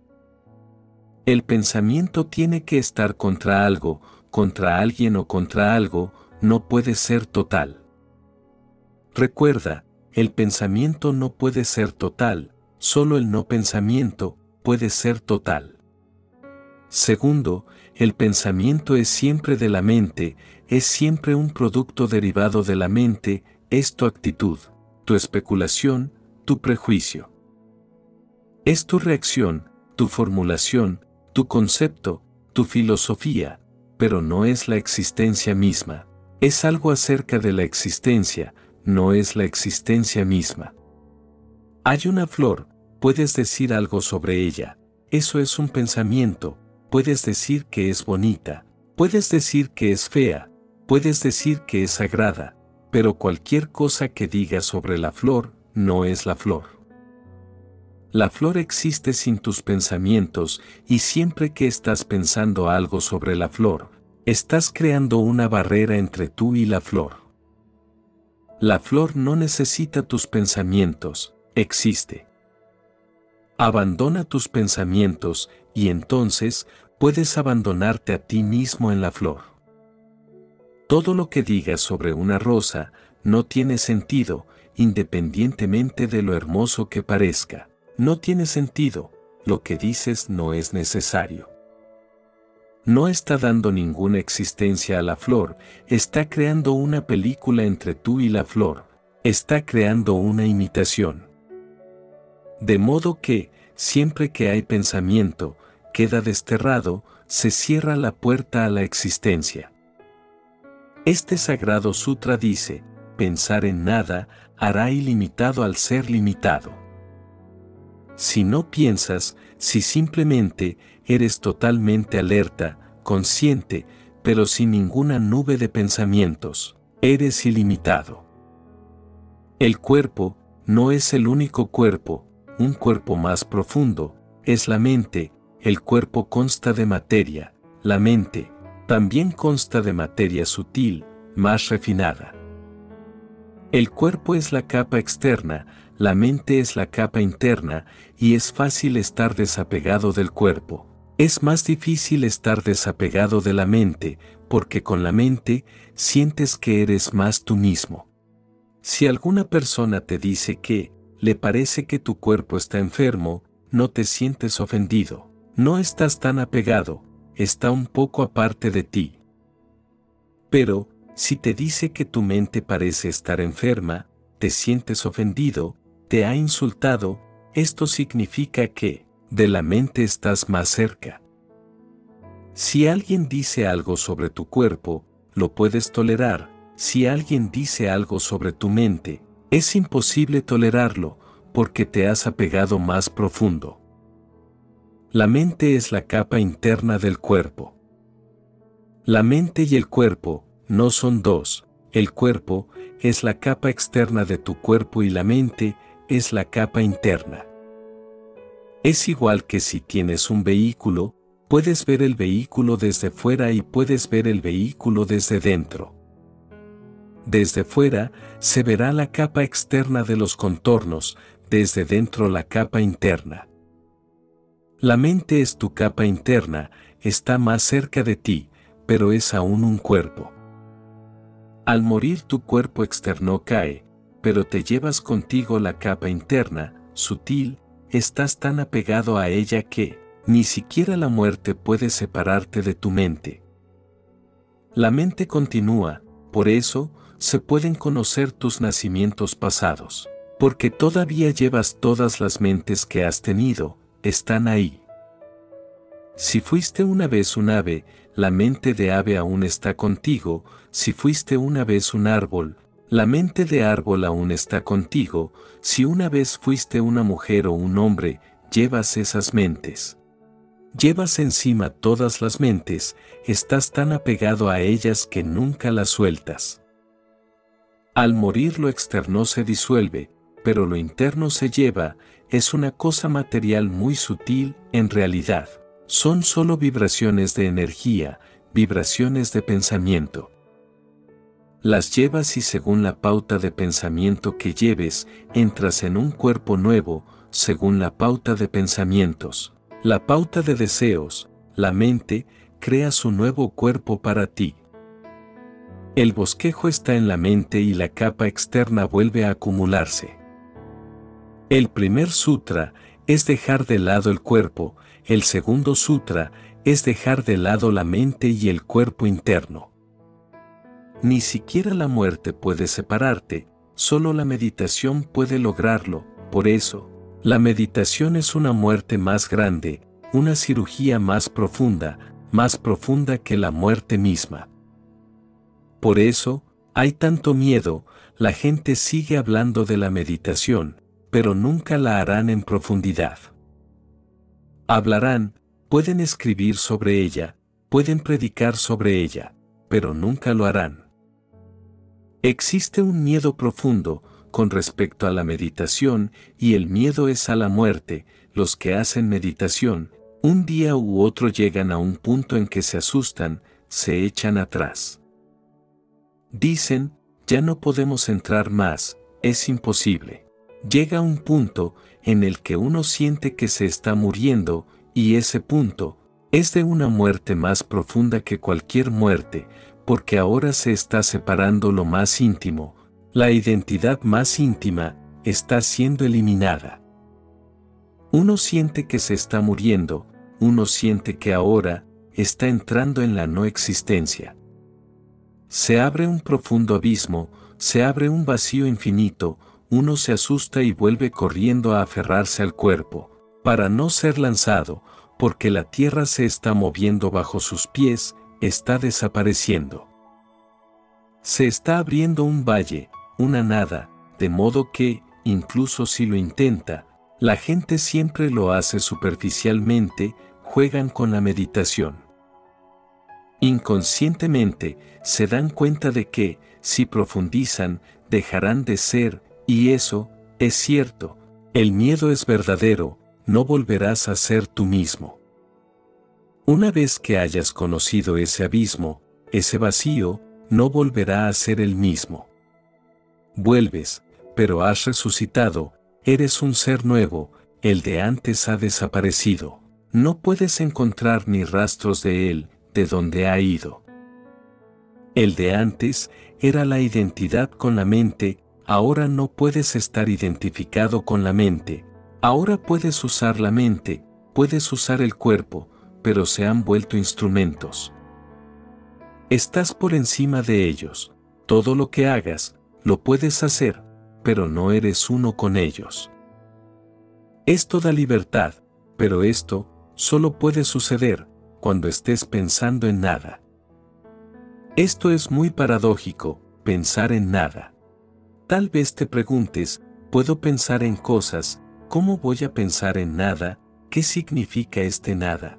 El pensamiento tiene que estar contra algo, contra alguien o contra algo, no puede ser total. Recuerda, el pensamiento no puede ser total, solo el no pensamiento, puede ser total. Segundo, el pensamiento es siempre de la mente, es siempre un producto derivado de la mente, es tu actitud, tu especulación, tu prejuicio. Es tu reacción, tu formulación, tu concepto, tu filosofía, pero no es la existencia misma. Es algo acerca de la existencia, no es la existencia misma. Hay una flor, Puedes decir algo sobre ella. Eso es un pensamiento. Puedes decir que es bonita. Puedes decir que es fea. Puedes decir que es sagrada. Pero cualquier cosa que digas sobre la flor no es la flor. La flor existe sin tus pensamientos y siempre que estás pensando algo sobre la flor, estás creando una barrera entre tú y la flor. La flor no necesita tus pensamientos, existe. Abandona tus pensamientos y entonces puedes abandonarte a ti mismo en la flor. Todo lo que digas sobre una rosa no tiene sentido, independientemente de lo hermoso que parezca. No tiene sentido, lo que dices no es necesario. No está dando ninguna existencia a la flor, está creando una película entre tú y la flor, está creando una imitación. De modo que, siempre que hay pensamiento, queda desterrado, se cierra la puerta a la existencia. Este sagrado sutra dice, pensar en nada hará ilimitado al ser limitado. Si no piensas, si simplemente eres totalmente alerta, consciente, pero sin ninguna nube de pensamientos, eres ilimitado. El cuerpo no es el único cuerpo, un cuerpo más profundo, es la mente, el cuerpo consta de materia, la mente también consta de materia sutil, más refinada. El cuerpo es la capa externa, la mente es la capa interna, y es fácil estar desapegado del cuerpo. Es más difícil estar desapegado de la mente, porque con la mente sientes que eres más tú mismo. Si alguna persona te dice que, le parece que tu cuerpo está enfermo, no te sientes ofendido. No estás tan apegado, está un poco aparte de ti. Pero, si te dice que tu mente parece estar enferma, te sientes ofendido, te ha insultado, esto significa que, de la mente estás más cerca. Si alguien dice algo sobre tu cuerpo, lo puedes tolerar, si alguien dice algo sobre tu mente, es imposible tolerarlo, porque te has apegado más profundo. La mente es la capa interna del cuerpo. La mente y el cuerpo no son dos, el cuerpo es la capa externa de tu cuerpo y la mente es la capa interna. Es igual que si tienes un vehículo, puedes ver el vehículo desde fuera y puedes ver el vehículo desde dentro. Desde fuera se verá la capa externa de los contornos, desde dentro la capa interna. La mente es tu capa interna, está más cerca de ti, pero es aún un cuerpo. Al morir tu cuerpo externo cae, pero te llevas contigo la capa interna, sutil, estás tan apegado a ella que, ni siquiera la muerte puede separarte de tu mente. La mente continúa, por eso, se pueden conocer tus nacimientos pasados, porque todavía llevas todas las mentes que has tenido, están ahí. Si fuiste una vez un ave, la mente de ave aún está contigo, si fuiste una vez un árbol, la mente de árbol aún está contigo, si una vez fuiste una mujer o un hombre, llevas esas mentes. Llevas encima todas las mentes, estás tan apegado a ellas que nunca las sueltas. Al morir lo externo se disuelve, pero lo interno se lleva, es una cosa material muy sutil, en realidad. Son solo vibraciones de energía, vibraciones de pensamiento. Las llevas y según la pauta de pensamiento que lleves, entras en un cuerpo nuevo, según la pauta de pensamientos. La pauta de deseos, la mente, crea su nuevo cuerpo para ti. El bosquejo está en la mente y la capa externa vuelve a acumularse. El primer sutra es dejar de lado el cuerpo, el segundo sutra es dejar de lado la mente y el cuerpo interno. Ni siquiera la muerte puede separarte, solo la meditación puede lograrlo, por eso, la meditación es una muerte más grande, una cirugía más profunda, más profunda que la muerte misma. Por eso, hay tanto miedo, la gente sigue hablando de la meditación, pero nunca la harán en profundidad. Hablarán, pueden escribir sobre ella, pueden predicar sobre ella, pero nunca lo harán. Existe un miedo profundo con respecto a la meditación y el miedo es a la muerte. Los que hacen meditación, un día u otro llegan a un punto en que se asustan, se echan atrás. Dicen, ya no podemos entrar más, es imposible. Llega un punto en el que uno siente que se está muriendo, y ese punto, Es de una muerte más profunda que cualquier muerte, porque ahora se está separando lo más íntimo, la identidad más íntima, está siendo eliminada. Uno siente que se está muriendo, uno siente que ahora está entrando en la no existencia. Se abre un profundo abismo, se abre un vacío infinito, uno se asusta y vuelve corriendo a aferrarse al cuerpo, para no ser lanzado, porque la tierra se está moviendo bajo sus pies, está desapareciendo. Se está abriendo un valle, una nada, de modo que, incluso si lo intenta, la gente siempre lo hace superficialmente, juegan con la meditación. Inconscientemente, se dan cuenta de que, si profundizan, dejarán de ser, y eso, es cierto, el miedo es verdadero, no volverás a ser tú mismo. Una vez que hayas conocido ese abismo, ese vacío, no volverá a ser el mismo. Vuelves, pero has resucitado, eres un ser nuevo, el de antes ha desaparecido. No puedes encontrar ni rastros de él, de donde ha ido. El de antes era la identidad con la mente, ahora no puedes estar identificado con la mente, ahora puedes usar la mente, puedes usar el cuerpo, pero se han vuelto instrumentos. Estás por encima de ellos, todo lo que hagas, lo puedes hacer, pero no eres uno con ellos. Es toda libertad, pero esto solo puede suceder cuando estés pensando en nada. Esto es muy paradójico, pensar en nada. Tal vez te preguntes, ¿puedo pensar en cosas? ¿Cómo voy a pensar en nada? ¿Qué significa este nada?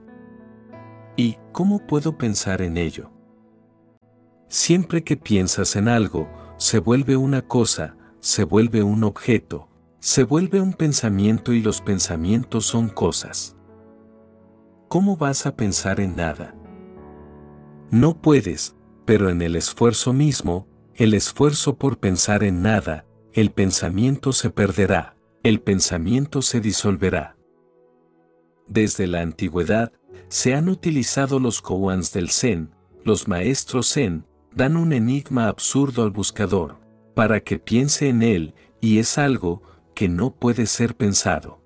¿Y cómo puedo pensar en ello? Siempre que piensas en algo, se vuelve una cosa, se vuelve un objeto, se vuelve un pensamiento y los pensamientos son cosas. ¿Cómo vas a pensar en nada? No puedes, pero en el esfuerzo mismo, el esfuerzo por pensar en nada, el pensamiento se perderá, el pensamiento se disolverá. Desde la antigüedad, se han utilizado los koans del Zen, los maestros Zen, dan un enigma absurdo al buscador, para que piense en él, y es algo que no puede ser pensado.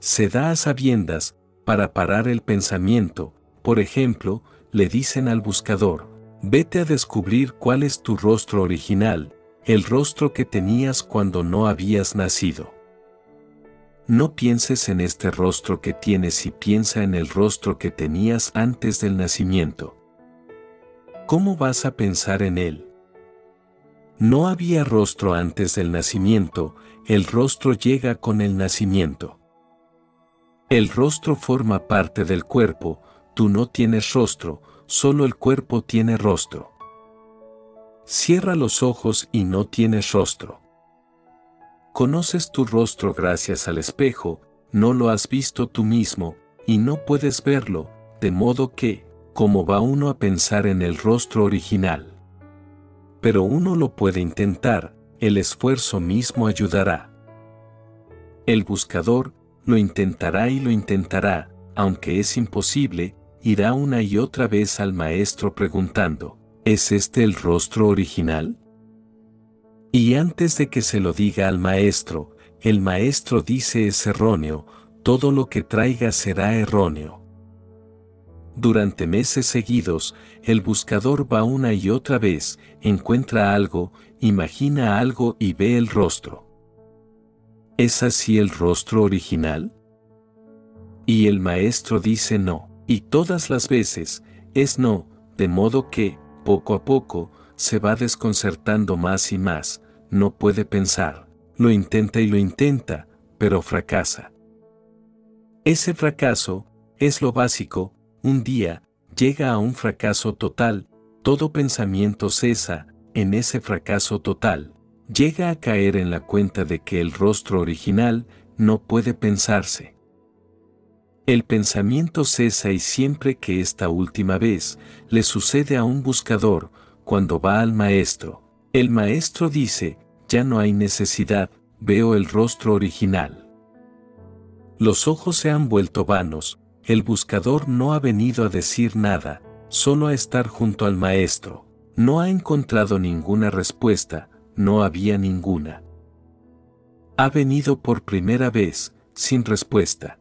Se da a sabiendas, para parar el pensamiento, por ejemplo, le dicen al buscador, vete a descubrir cuál es tu rostro original, el rostro que tenías cuando no habías nacido. No pienses en este rostro que tienes y piensa en el rostro que tenías antes del nacimiento. ¿Cómo vas a pensar en él? No había rostro antes del nacimiento, el rostro llega con el nacimiento. El rostro forma parte del cuerpo, tú no tienes rostro, solo el cuerpo tiene rostro. Cierra los ojos y no tienes rostro. Conoces tu rostro gracias al espejo, no lo has visto tú mismo, y no puedes verlo, de modo que, ¿cómo va uno a pensar en el rostro original? pero uno lo puede intentar, el esfuerzo mismo ayudará. El buscador lo intentará y lo intentará, aunque es imposible, irá una y otra vez al maestro preguntando, ¿es este el rostro original? Y antes de que se lo diga al maestro, el maestro dice es erróneo, todo lo que traiga será erróneo. Durante meses seguidos, el buscador va una y otra vez, encuentra algo, imagina algo y ve el rostro. ¿Es así el rostro original? Y el maestro dice no, y todas las veces, es no, de modo que, poco a poco, se va desconcertando más y más, no puede pensar, lo intenta y lo intenta, pero fracasa. Ese fracaso, es lo básico, un día, llega a un fracaso total, todo pensamiento cesa, en ese fracaso total, llega a caer en la cuenta de que el rostro original no puede pensarse. El pensamiento cesa y siempre que esta última vez le sucede a un buscador, cuando va al maestro, el maestro dice, ya no hay necesidad, veo el rostro original. Los ojos se han vuelto vanos, el buscador no ha venido a decir nada, solo a estar junto al maestro. No ha encontrado ninguna respuesta, no había ninguna. Ha venido por primera vez, sin respuesta.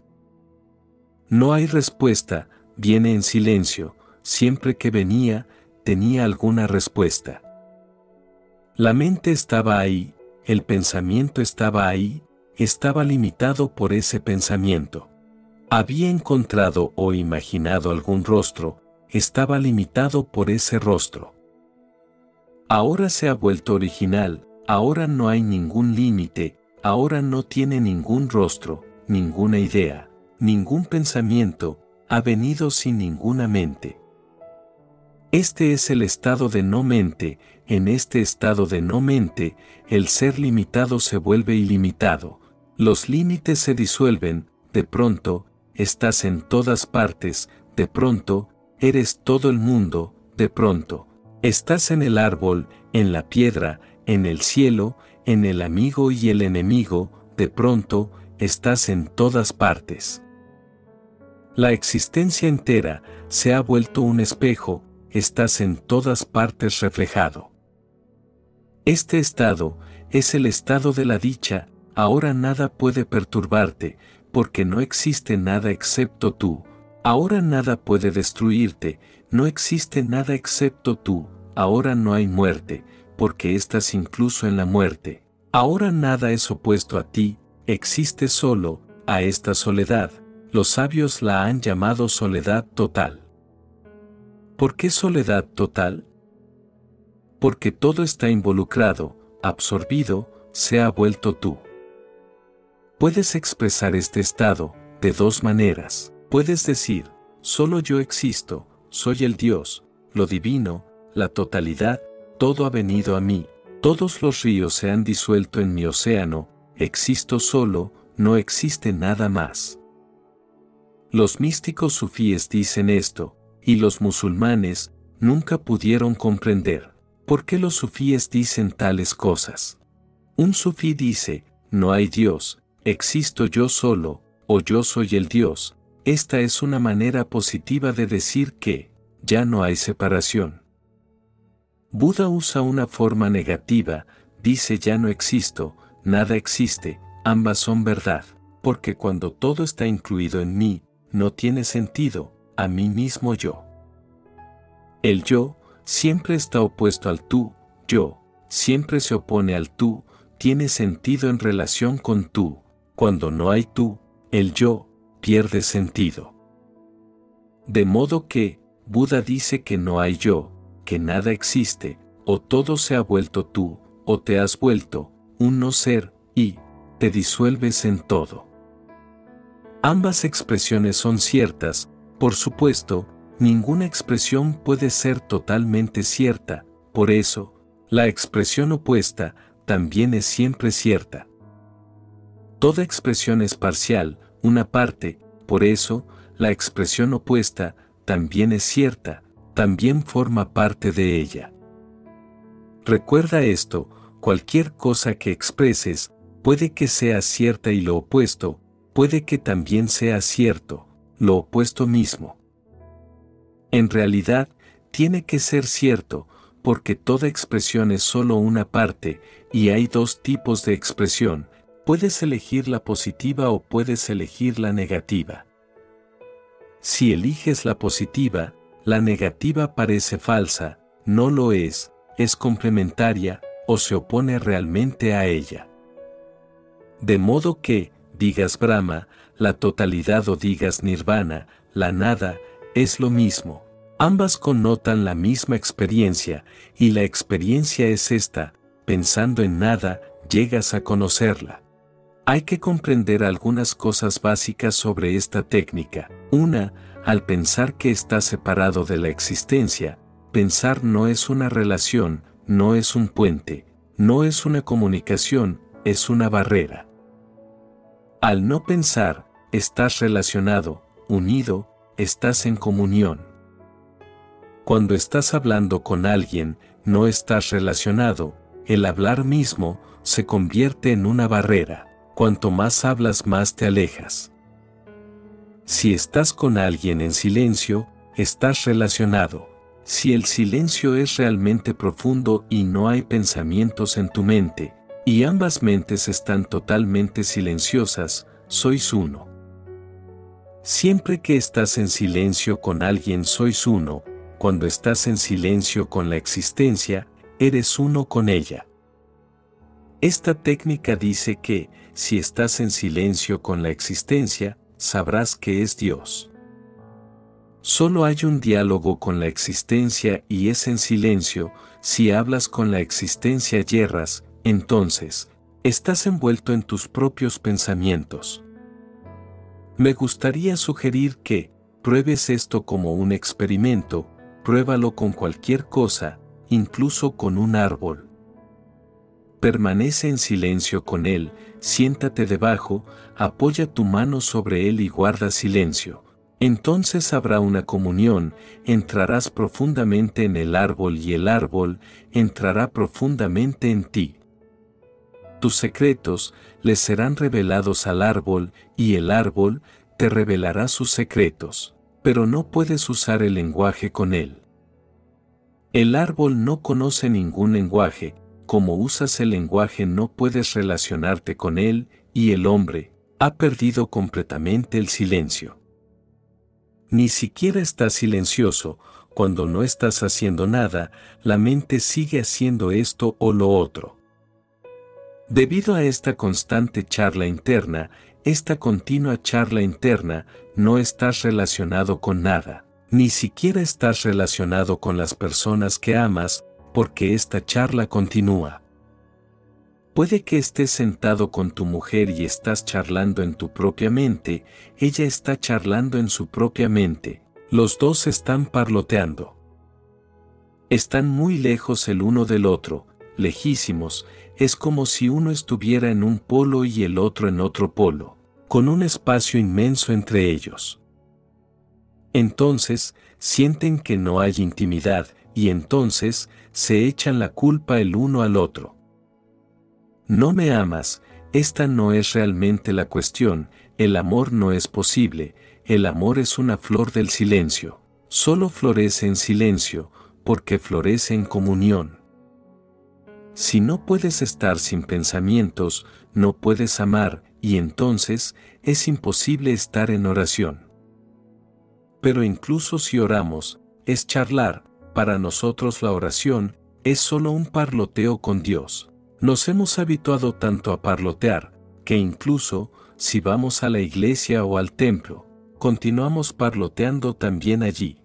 No hay respuesta, viene en silencio, siempre que venía, tenía alguna respuesta. La mente estaba ahí, el pensamiento estaba ahí, estaba limitado por ese pensamiento. Había encontrado o imaginado algún rostro, estaba limitado por ese rostro. Ahora se ha vuelto original, ahora no hay ningún límite, ahora no tiene ningún rostro, ninguna idea, ningún pensamiento, ha venido sin ninguna mente. Este es el estado de no mente, en este estado de no mente, el ser limitado se vuelve ilimitado, los límites se disuelven, de pronto, estás en todas partes, de pronto, eres todo el mundo, de pronto, estás en el árbol, en la piedra, en el cielo, en el amigo y el enemigo, de pronto, estás en todas partes. La existencia entera se ha vuelto un espejo, estás en todas partes reflejado. Este estado es el estado de la dicha, ahora nada puede perturbarte, porque no existe nada excepto tú, ahora nada puede destruirte, no existe nada excepto tú, ahora no hay muerte, porque estás incluso en la muerte, ahora nada es opuesto a ti, existe solo, a esta soledad, los sabios la han llamado soledad total. ¿Por qué soledad total? Porque todo está involucrado, absorbido, se ha vuelto tú. Puedes expresar este estado de dos maneras. Puedes decir, solo yo existo, soy el Dios, lo divino, la totalidad, todo ha venido a mí, todos los ríos se han disuelto en mi océano, existo solo, no existe nada más. Los místicos sufíes dicen esto, y los musulmanes nunca pudieron comprender por qué los sufíes dicen tales cosas. Un sufí dice, no hay Dios, existo yo solo, o yo soy el Dios, esta es una manera positiva de decir que, ya no hay separación. Buda usa una forma negativa, dice ya no existo, nada existe, ambas son verdad, porque cuando todo está incluido en mí, no tiene sentido, a mí mismo yo. El yo siempre está opuesto al tú, yo, siempre se opone al tú, tiene sentido en relación con tú, cuando no hay tú, el yo pierde sentido. De modo que, Buda dice que no hay yo, que nada existe, o todo se ha vuelto tú, o te has vuelto un no ser, y te disuelves en todo. Ambas expresiones son ciertas, por supuesto, ninguna expresión puede ser totalmente cierta, por eso, la expresión opuesta también es siempre cierta. Toda expresión es parcial, una parte, por eso, la expresión opuesta también es cierta, también forma parte de ella. Recuerda esto, cualquier cosa que expreses, puede que sea cierta y lo opuesto, puede que también sea cierto, lo opuesto mismo. En realidad, tiene que ser cierto, porque toda expresión es solo una parte, y hay dos tipos de expresión, puedes elegir la positiva o puedes elegir la negativa. Si eliges la positiva, la negativa parece falsa, no lo es, es complementaria, o se opone realmente a ella. De modo que, digas Brahma, la totalidad o digas Nirvana, la nada, es lo mismo. Ambas connotan la misma experiencia, y la experiencia es esta, pensando en nada, llegas a conocerla. Hay que comprender algunas cosas básicas sobre esta técnica. Una, al pensar que está separado de la existencia, pensar no es una relación, no es un puente, no es una comunicación, es una barrera. Al no pensar, estás relacionado, unido, estás en comunión. Cuando estás hablando con alguien, no estás relacionado, el hablar mismo se convierte en una barrera, cuanto más hablas más te alejas. Si estás con alguien en silencio, estás relacionado. Si el silencio es realmente profundo y no hay pensamientos en tu mente, y ambas mentes están totalmente silenciosas, sois uno. Siempre que estás en silencio con alguien sois uno, cuando estás en silencio con la existencia, eres uno con ella. Esta técnica dice que, si estás en silencio con la existencia, sabrás que es Dios. Solo hay un diálogo con la existencia y es en silencio, si hablas con la existencia yerras, entonces, estás envuelto en tus propios pensamientos. Me gustaría sugerir que, pruebes esto como un experimento, pruébalo con cualquier cosa, incluso con un árbol. Permanece en silencio con él, siéntate debajo, apoya tu mano sobre él y guarda silencio. Entonces habrá una comunión, entrarás profundamente en el árbol y el árbol entrará profundamente en ti. Tus secretos les serán revelados al árbol y el árbol te revelará sus secretos, pero no puedes usar el lenguaje con él. El árbol no conoce ningún lenguaje, como usas el lenguaje no puedes relacionarte con él, y el hombre ha perdido completamente el silencio. Ni siquiera estás silencioso, cuando no estás haciendo nada, la mente sigue haciendo esto o lo otro. Debido a esta constante charla interna, esta continua charla interna, no estás relacionado con nada ni siquiera estás relacionado con las personas que amas, porque esta charla continúa. Puede que estés sentado con tu mujer y estás charlando en tu propia mente, ella está charlando en su propia mente, los dos están parloteando. Están muy lejos el uno del otro, lejísimos, es como si uno estuviera en un polo y el otro en otro polo, con un espacio inmenso entre ellos. Entonces, sienten que no hay intimidad y entonces se echan la culpa el uno al otro. No me amas, esta no es realmente la cuestión, el amor no es posible, el amor es una flor del silencio, solo florece en silencio, porque florece en comunión. Si no puedes estar sin pensamientos, no puedes amar, y entonces es imposible estar en oración. Pero incluso si oramos, es charlar, para nosotros la oración es solo un parloteo con Dios. Nos hemos habituado tanto a parlotear, que incluso, si vamos a la iglesia o al templo, continuamos parloteando también allí.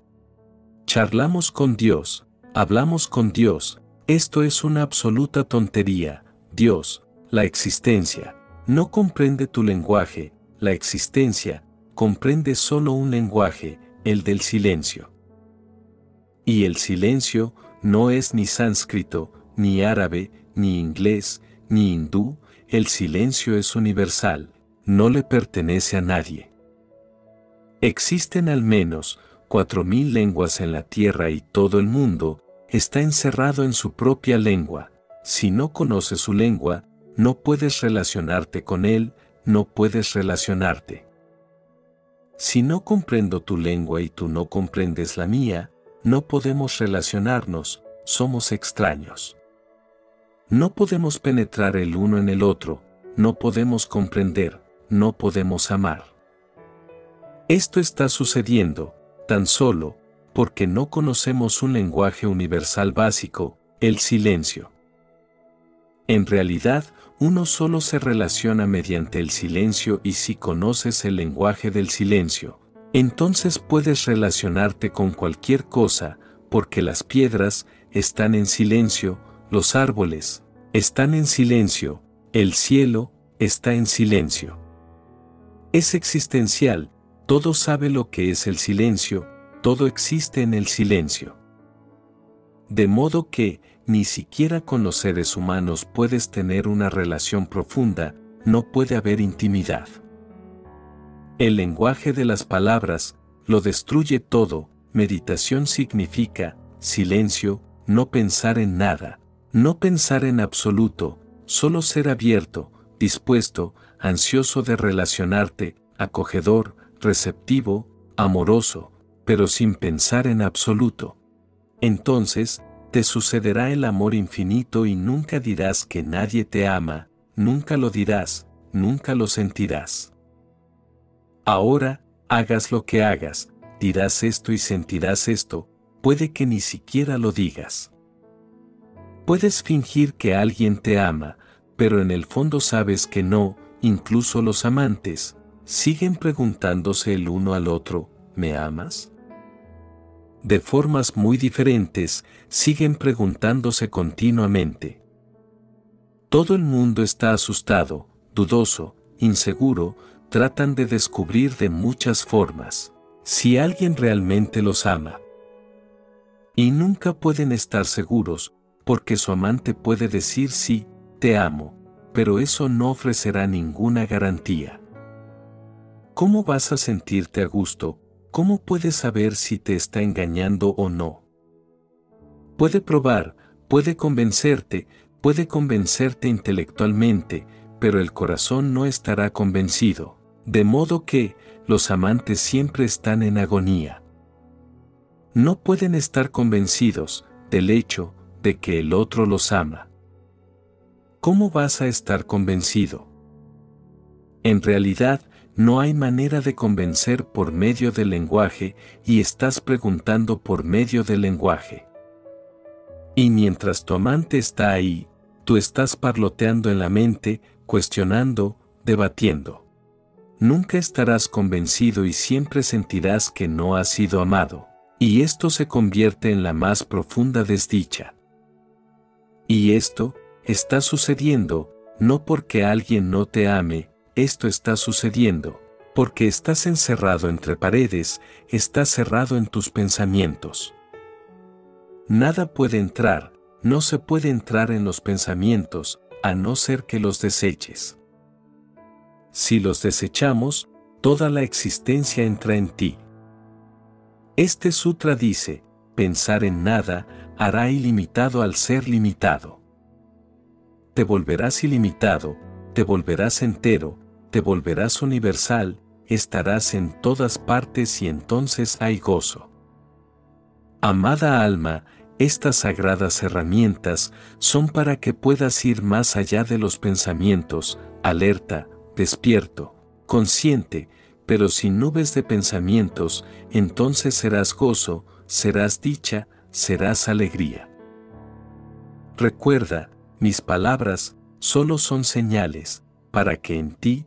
Charlamos con Dios, hablamos con Dios, esto es una absoluta tontería, Dios, la existencia, no comprende tu lenguaje, la existencia, comprende solo un lenguaje, el del silencio. Y el silencio no es ni sánscrito, ni árabe, ni inglés, ni hindú, el silencio es universal, no le pertenece a nadie. Existen al menos cuatro mil lenguas en la tierra y todo el mundo está encerrado en su propia lengua. Si no conoces su lengua, no puedes relacionarte con él, no puedes relacionarte. Si no comprendo tu lengua y tú no comprendes la mía, no podemos relacionarnos, somos extraños. No podemos penetrar el uno en el otro, no podemos comprender, no podemos amar. Esto está sucediendo, tan solo, porque no conocemos un lenguaje universal básico, el silencio. En realidad, uno solo se relaciona mediante el silencio y si conoces el lenguaje del silencio, entonces puedes relacionarte con cualquier cosa, porque las piedras están en silencio, los árboles están en silencio, el cielo está en silencio. Es existencial, todo sabe lo que es el silencio, todo existe en el silencio. De modo que, ni siquiera con los seres humanos puedes tener una relación profunda, no puede haber intimidad. El lenguaje de las palabras lo destruye todo, meditación significa silencio, no pensar en nada, no pensar en absoluto, solo ser abierto, dispuesto, ansioso de relacionarte, acogedor, receptivo, amoroso, pero sin pensar en absoluto. Entonces, te sucederá el amor infinito y nunca dirás que nadie te ama, nunca lo dirás, nunca lo sentirás. Ahora, hagas lo que hagas, dirás esto y sentirás esto, puede que ni siquiera lo digas. Puedes fingir que alguien te ama, pero en el fondo sabes que no, incluso los amantes, siguen preguntándose el uno al otro, ¿me amas? De formas muy diferentes, siguen preguntándose continuamente. Todo el mundo está asustado, dudoso, inseguro, tratan de descubrir de muchas formas si alguien realmente los ama. Y nunca pueden estar seguros, porque su amante puede decir sí, te amo, pero eso no ofrecerá ninguna garantía. ¿Cómo vas a sentirte a gusto? ¿Cómo puedes saber si te está engañando o no? Puede probar, puede convencerte, puede convencerte intelectualmente, pero el corazón no estará convencido. De modo que, los amantes siempre están en agonía. No pueden estar convencidos del hecho de que el otro los ama. ¿Cómo vas a estar convencido? En realidad, no hay manera de convencer por medio del lenguaje y estás preguntando por medio del lenguaje. Y mientras tu amante está ahí, tú estás parloteando en la mente, cuestionando, debatiendo. Nunca estarás convencido y siempre sentirás que no has sido amado, y esto se convierte en la más profunda desdicha. Y esto, está sucediendo, no porque alguien no te ame, esto está sucediendo, porque estás encerrado entre paredes, estás cerrado en tus pensamientos. Nada puede entrar, no se puede entrar en los pensamientos, a no ser que los deseches. Si los desechamos, toda la existencia entra en ti. Este sutra dice, pensar en nada hará ilimitado al ser limitado te volverás ilimitado, te volverás entero, te volverás universal, estarás en todas partes y entonces hay gozo. Amada alma, estas sagradas herramientas son para que puedas ir más allá de los pensamientos, alerta, despierto, consciente, pero sin nubes de pensamientos, entonces serás gozo, serás dicha, serás alegría. Recuerda, mis palabras solo son señales para que en ti